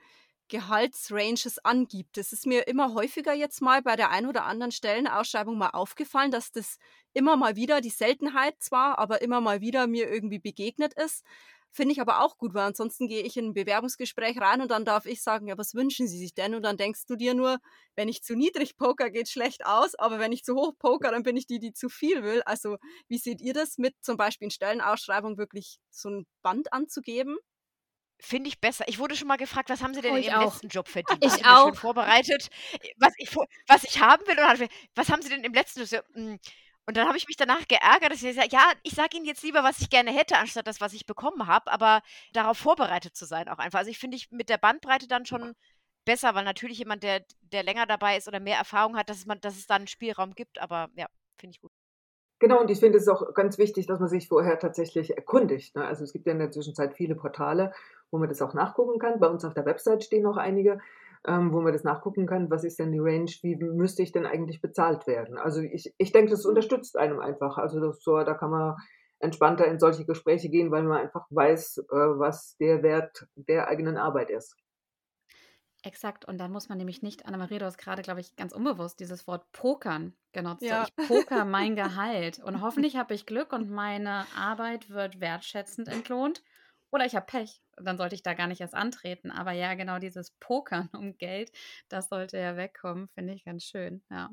Gehaltsranges angibt. Das ist mir immer häufiger jetzt mal bei der ein oder anderen Stellenausschreibung mal aufgefallen, dass das immer mal wieder die Seltenheit zwar, aber immer mal wieder mir irgendwie begegnet ist. Finde ich aber auch gut, weil ansonsten gehe ich in ein Bewerbungsgespräch rein und dann darf ich sagen, ja, was wünschen Sie sich denn? Und dann denkst du dir nur, wenn ich zu niedrig poker, geht schlecht aus, aber wenn ich zu hoch poker, dann bin ich die, die zu viel will. Also wie seht ihr das mit zum Beispiel in Stellenausschreibung wirklich so ein Band anzugeben? Finde ich besser. Ich wurde schon mal gefragt, was haben Sie denn oh, in Ihrem auch. letzten Job verdient? Ich auch. Schön vorbereitet, was ich, was ich haben will. Und was haben Sie denn im letzten Job? Hm. Und dann habe ich mich danach geärgert, dass ich sage, ja, ich sage Ihnen jetzt lieber, was ich gerne hätte, anstatt das, was ich bekommen habe, aber darauf vorbereitet zu sein auch einfach. Also ich finde ich mit der Bandbreite dann schon besser, weil natürlich jemand, der, der länger dabei ist oder mehr Erfahrung hat, dass, man, dass es da einen Spielraum gibt, aber ja, finde ich gut. Genau, und ich finde es auch ganz wichtig, dass man sich vorher tatsächlich erkundigt. Ne? Also es gibt ja in der Zwischenzeit viele Portale, wo man das auch nachgucken kann. Bei uns auf der Website stehen auch einige, ähm, wo man das nachgucken kann, was ist denn die Range, wie müsste ich denn eigentlich bezahlt werden. Also ich, ich denke, das unterstützt einem einfach. Also das, so, da kann man entspannter in solche Gespräche gehen, weil man einfach weiß, äh, was der Wert der eigenen Arbeit ist. Exakt, und dann muss man nämlich nicht, Annemarie, du hast gerade, glaube ich, ganz unbewusst dieses Wort Pokern genutzt. Ja. So, ich poker mein [LAUGHS] Gehalt und hoffentlich habe ich Glück und meine Arbeit wird wertschätzend entlohnt. Oder ich habe Pech, dann sollte ich da gar nicht erst antreten. Aber ja, genau dieses Pokern um Geld, das sollte ja wegkommen, finde ich ganz schön, ja.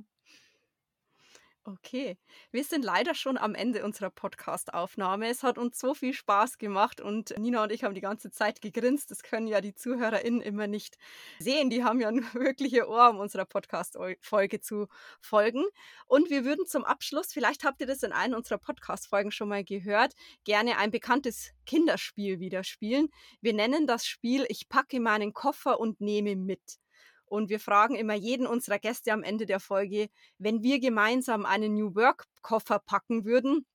Okay, wir sind leider schon am Ende unserer Podcast-Aufnahme. Es hat uns so viel Spaß gemacht und Nina und ich haben die ganze Zeit gegrinst. Das können ja die ZuhörerInnen immer nicht sehen. Die haben ja ein [LAUGHS] wirkliche Ohr, um unserer Podcast-Folge zu folgen. Und wir würden zum Abschluss, vielleicht habt ihr das in einer unserer Podcast-Folgen schon mal gehört, gerne ein bekanntes Kinderspiel wieder spielen. Wir nennen das Spiel Ich packe meinen Koffer und nehme mit. Und wir fragen immer jeden unserer Gäste am Ende der Folge, wenn wir gemeinsam einen New Work Koffer packen würden,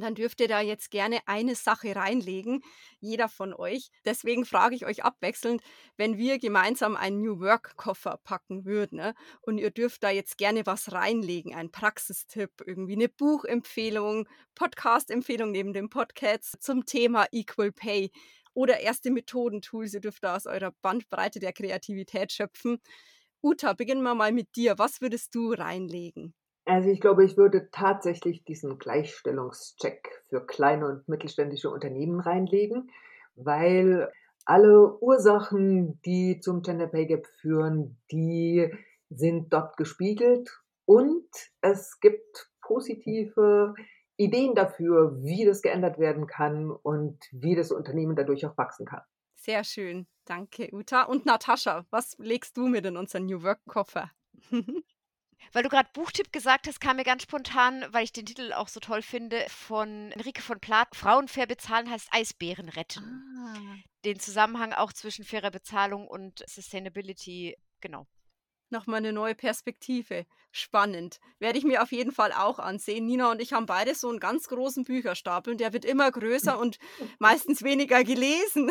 dann dürft ihr da jetzt gerne eine Sache reinlegen, jeder von euch. Deswegen frage ich euch abwechselnd, wenn wir gemeinsam einen New Work Koffer packen würden ne, und ihr dürft da jetzt gerne was reinlegen, ein Praxistipp, irgendwie eine Buchempfehlung, Podcast-Empfehlung neben dem Podcast zum Thema Equal Pay oder erste Methodentools. Ihr dürft da aus eurer Bandbreite der Kreativität schöpfen. Uta, beginnen wir mal mit dir. Was würdest du reinlegen? Also ich glaube, ich würde tatsächlich diesen Gleichstellungscheck für kleine und mittelständische Unternehmen reinlegen, weil alle Ursachen, die zum Gender Pay Gap führen, die sind dort gespiegelt und es gibt positive Ideen dafür, wie das geändert werden kann und wie das Unternehmen dadurch auch wachsen kann. Sehr schön. Danke, Uta. Und Natascha, was legst du mit in unseren New Work Koffer? [LAUGHS] Weil du gerade Buchtipp gesagt hast, kam mir ganz spontan, weil ich den Titel auch so toll finde, von Enrique von Plath. Frauen fair bezahlen heißt Eisbären retten. Ah. Den Zusammenhang auch zwischen fairer Bezahlung und Sustainability, genau nochmal eine neue Perspektive. Spannend. Werde ich mir auf jeden Fall auch ansehen. Nina und ich haben beide so einen ganz großen Bücherstapel. Der wird immer größer und meistens weniger gelesen.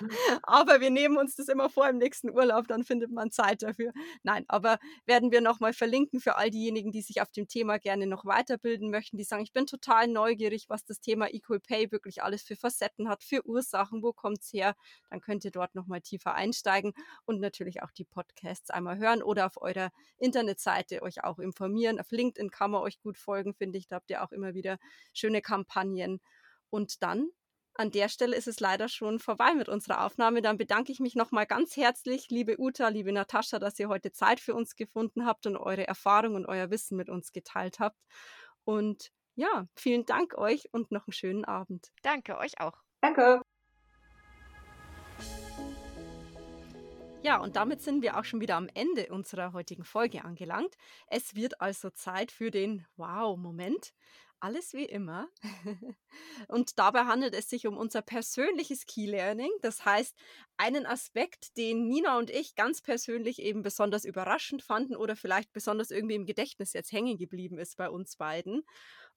[LAUGHS] aber wir nehmen uns das immer vor im nächsten Urlaub, dann findet man Zeit dafür. Nein, aber werden wir nochmal verlinken für all diejenigen, die sich auf dem Thema gerne noch weiterbilden möchten, die sagen, ich bin total neugierig, was das Thema Equal Pay wirklich alles für Facetten hat, für Ursachen, wo kommt es her. Dann könnt ihr dort nochmal tiefer einsteigen und natürlich auch die Podcasts einmal hören oder auf eurer Internetseite euch auch informieren. Auf LinkedIn kann man euch gut folgen, finde ich. Da habt ihr auch immer wieder schöne Kampagnen. Und dann an der Stelle ist es leider schon vorbei mit unserer Aufnahme. Dann bedanke ich mich nochmal ganz herzlich, liebe Uta, liebe Natascha, dass ihr heute Zeit für uns gefunden habt und eure Erfahrung und euer Wissen mit uns geteilt habt. Und ja, vielen Dank euch und noch einen schönen Abend. Danke euch auch. Danke. Ja, und damit sind wir auch schon wieder am Ende unserer heutigen Folge angelangt. Es wird also Zeit für den Wow-Moment. Alles wie immer. [LAUGHS] Und dabei handelt es sich um unser persönliches Key Learning. Das heißt, einen Aspekt, den Nina und ich ganz persönlich eben besonders überraschend fanden oder vielleicht besonders irgendwie im Gedächtnis jetzt hängen geblieben ist bei uns beiden.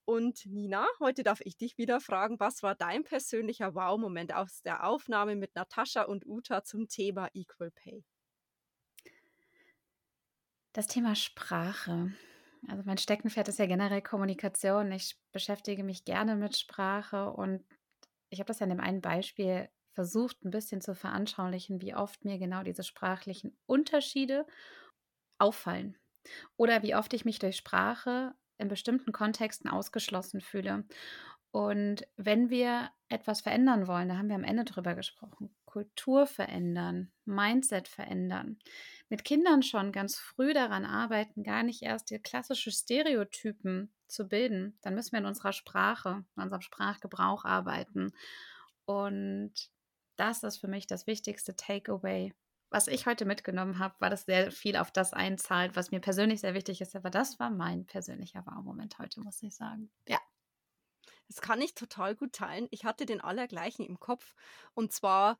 Und Nina, heute darf ich dich wieder fragen, was war dein persönlicher Wow-Moment aus der Aufnahme mit Natascha und Uta zum Thema Equal Pay? Das Thema Sprache. Also mein Steckenpferd ist ja generell Kommunikation. Ich beschäftige mich gerne mit Sprache und ich habe das ja in dem einen Beispiel versucht, ein bisschen zu veranschaulichen, wie oft mir genau diese sprachlichen Unterschiede auffallen. Oder wie oft ich mich durch Sprache in bestimmten Kontexten ausgeschlossen fühle. Und wenn wir etwas verändern wollen, da haben wir am Ende drüber gesprochen, Kultur verändern, Mindset verändern, mit Kindern schon ganz früh daran arbeiten, gar nicht erst die klassische Stereotypen zu bilden, dann müssen wir in unserer Sprache, in unserem Sprachgebrauch arbeiten. Und das ist für mich das wichtigste Takeaway. Was ich heute mitgenommen habe, war das sehr viel auf das einzahlt, was mir persönlich sehr wichtig ist. Aber das war mein persönlicher Wow-Moment heute, muss ich sagen. Ja. Das kann ich total gut teilen. Ich hatte den allergleichen im Kopf. Und zwar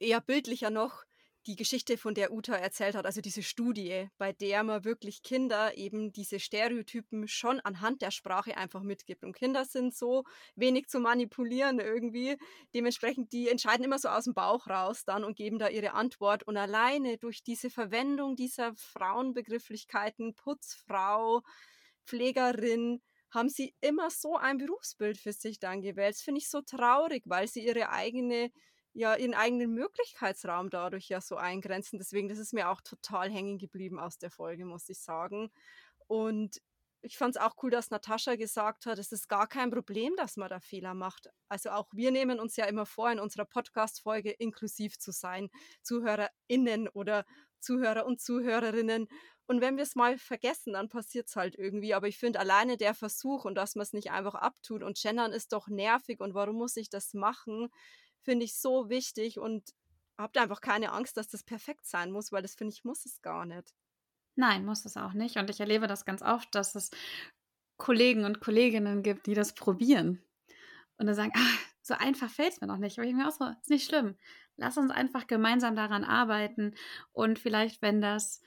eher bildlicher noch die Geschichte, von der Uta erzählt hat, also diese Studie, bei der man wirklich Kinder eben diese Stereotypen schon anhand der Sprache einfach mitgibt. Und Kinder sind so wenig zu manipulieren irgendwie. Dementsprechend, die entscheiden immer so aus dem Bauch raus dann und geben da ihre Antwort. Und alleine durch diese Verwendung dieser Frauenbegrifflichkeiten, Putzfrau, Pflegerin, haben sie immer so ein Berufsbild für sich dann gewählt. Das finde ich so traurig, weil sie ihre eigene ja ihren eigenen Möglichkeitsraum dadurch ja so eingrenzen. Deswegen, das ist mir auch total hängen geblieben aus der Folge, muss ich sagen. Und ich fand es auch cool, dass Natascha gesagt hat, es ist gar kein Problem, dass man da Fehler macht. Also auch wir nehmen uns ja immer vor, in unserer Podcast-Folge inklusiv zu sein, ZuhörerInnen oder Zuhörer und Zuhörerinnen. Und wenn wir es mal vergessen, dann passiert es halt irgendwie. Aber ich finde alleine der Versuch und dass man es nicht einfach abtut und gendern ist doch nervig und warum muss ich das machen? Finde ich so wichtig und habt einfach keine Angst, dass das perfekt sein muss, weil das finde ich, muss es gar nicht. Nein, muss es auch nicht. Und ich erlebe das ganz oft, dass es Kollegen und Kolleginnen gibt, die das probieren. Und dann sagen, ach, so einfach fällt es mir noch nicht. Aber ich mir auch so, ist nicht schlimm. Lass uns einfach gemeinsam daran arbeiten. Und vielleicht, wenn das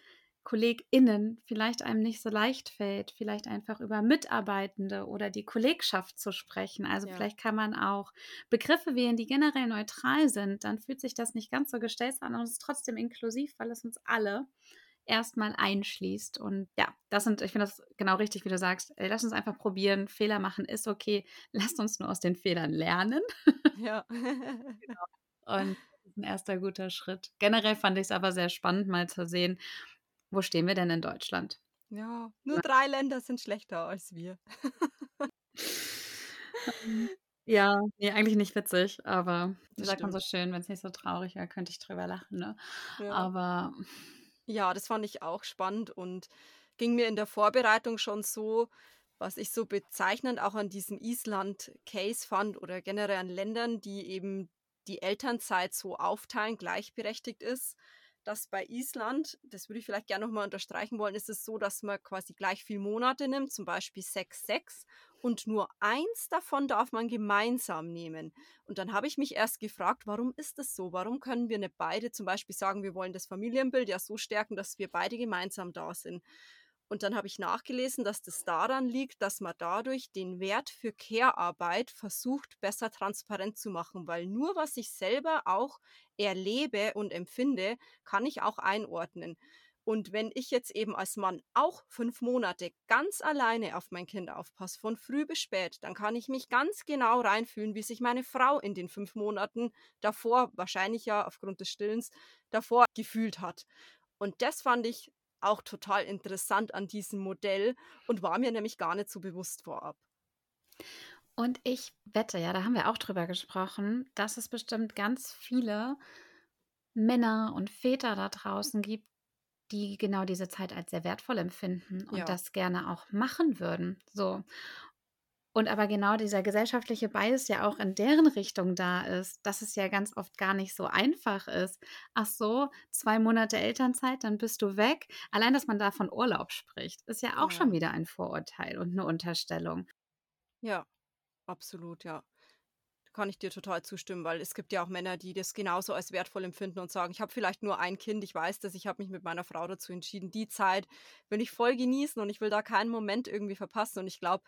KollegInnen vielleicht einem nicht so leicht fällt, vielleicht einfach über Mitarbeitende oder die Kollegschaft zu sprechen. Also ja. vielleicht kann man auch Begriffe wählen, die generell neutral sind. Dann fühlt sich das nicht ganz so gestellt an und ist trotzdem inklusiv, weil es uns alle erstmal einschließt. Und ja, das sind, ich finde das genau richtig, wie du sagst. Ey, lass uns einfach probieren. Fehler machen ist okay. [LAUGHS] Lasst uns nur aus den Fehlern lernen. Ja. [LAUGHS] genau. Und ein erster guter Schritt. Generell fand ich es aber sehr spannend, mal zu sehen, wo stehen wir denn in Deutschland? Ja, nur drei Länder sind schlechter als wir. [LAUGHS] ja, nee, eigentlich nicht witzig, aber wie sagt man so schön, wenn es nicht so traurig wäre, könnte ich drüber lachen, ne? Ja. Aber ja, das fand ich auch spannend und ging mir in der Vorbereitung schon so, was ich so bezeichnend auch an diesem Island-Case fand oder generell an Ländern, die eben die Elternzeit so aufteilen, gleichberechtigt ist dass bei Island, das würde ich vielleicht gerne nochmal unterstreichen wollen, ist es so, dass man quasi gleich viele Monate nimmt, zum Beispiel 6, 6 und nur eins davon darf man gemeinsam nehmen. Und dann habe ich mich erst gefragt, warum ist das so? Warum können wir nicht beide zum Beispiel sagen, wir wollen das Familienbild ja so stärken, dass wir beide gemeinsam da sind? Und dann habe ich nachgelesen, dass das daran liegt, dass man dadurch den Wert für Care-Arbeit versucht, besser transparent zu machen, weil nur was ich selber auch erlebe und empfinde, kann ich auch einordnen. Und wenn ich jetzt eben als Mann auch fünf Monate ganz alleine auf mein Kind aufpasse, von früh bis spät, dann kann ich mich ganz genau reinfühlen, wie sich meine Frau in den fünf Monaten davor, wahrscheinlich ja aufgrund des Stillens, davor gefühlt hat. Und das fand ich auch total interessant an diesem Modell und war mir nämlich gar nicht so bewusst vorab. Und ich wette, ja, da haben wir auch drüber gesprochen, dass es bestimmt ganz viele Männer und Väter da draußen gibt, die genau diese Zeit als sehr wertvoll empfinden und ja. das gerne auch machen würden. So. Und aber genau dieser gesellschaftliche Bias ja auch in deren Richtung da ist, dass es ja ganz oft gar nicht so einfach ist. Ach so, zwei Monate Elternzeit, dann bist du weg. Allein, dass man da von Urlaub spricht, ist ja auch ja. schon wieder ein Vorurteil und eine Unterstellung. Ja, absolut, ja. Kann ich dir total zustimmen, weil es gibt ja auch Männer, die das genauso als wertvoll empfinden und sagen, ich habe vielleicht nur ein Kind, ich weiß das, ich habe mich mit meiner Frau dazu entschieden, die Zeit will ich voll genießen und ich will da keinen Moment irgendwie verpassen. Und ich glaube,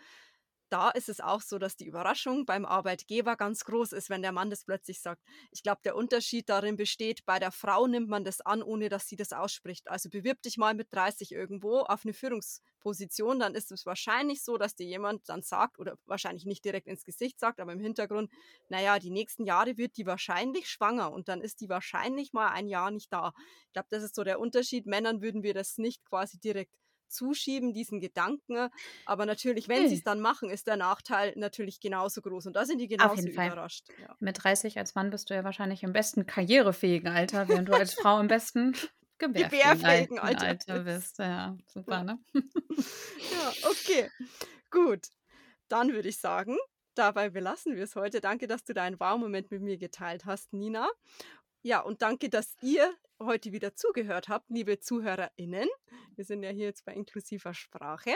da ist es auch so, dass die Überraschung beim Arbeitgeber ganz groß ist, wenn der Mann das plötzlich sagt. Ich glaube, der Unterschied darin besteht, bei der Frau nimmt man das an, ohne dass sie das ausspricht. Also bewirb dich mal mit 30 irgendwo auf eine Führungsposition, dann ist es wahrscheinlich so, dass dir jemand dann sagt, oder wahrscheinlich nicht direkt ins Gesicht sagt, aber im Hintergrund, naja, die nächsten Jahre wird die wahrscheinlich schwanger und dann ist die wahrscheinlich mal ein Jahr nicht da. Ich glaube, das ist so der Unterschied. Männern würden wir das nicht quasi direkt zuschieben, diesen Gedanken. Aber natürlich, wenn sie es dann machen, ist der Nachteil natürlich genauso groß. Und da sind die genauso überrascht. Ja. Mit 30 als Mann bist du ja wahrscheinlich im besten karrierefähigen Alter, während du als Frau im besten [LAUGHS] gebärfähigen Alter, Alter bist. Ja, super, ne? [LAUGHS] ja, okay. Gut. Dann würde ich sagen, dabei belassen wir es heute. Danke, dass du deinen Wow-Moment mit mir geteilt hast, Nina. Ja, und danke, dass ihr heute wieder zugehört habt, liebe ZuhörerInnen. Wir sind ja hier jetzt bei inklusiver Sprache.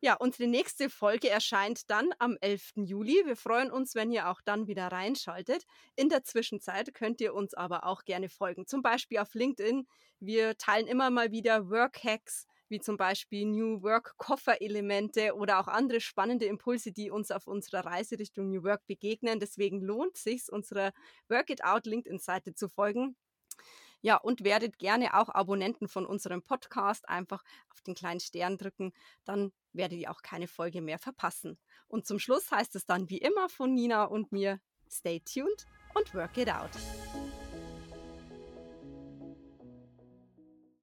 Ja, unsere nächste Folge erscheint dann am 11. Juli. Wir freuen uns, wenn ihr auch dann wieder reinschaltet. In der Zwischenzeit könnt ihr uns aber auch gerne folgen, zum Beispiel auf LinkedIn. Wir teilen immer mal wieder Workhacks, wie zum Beispiel New Work Kofferelemente oder auch andere spannende Impulse, die uns auf unserer Reise Richtung New Work begegnen. Deswegen lohnt es sich, unserer Work It Out LinkedIn-Seite zu folgen. Ja, und werdet gerne auch Abonnenten von unserem Podcast. Einfach auf den kleinen Stern drücken, dann werdet ihr auch keine Folge mehr verpassen. Und zum Schluss heißt es dann wie immer von Nina und mir, stay tuned und work it out.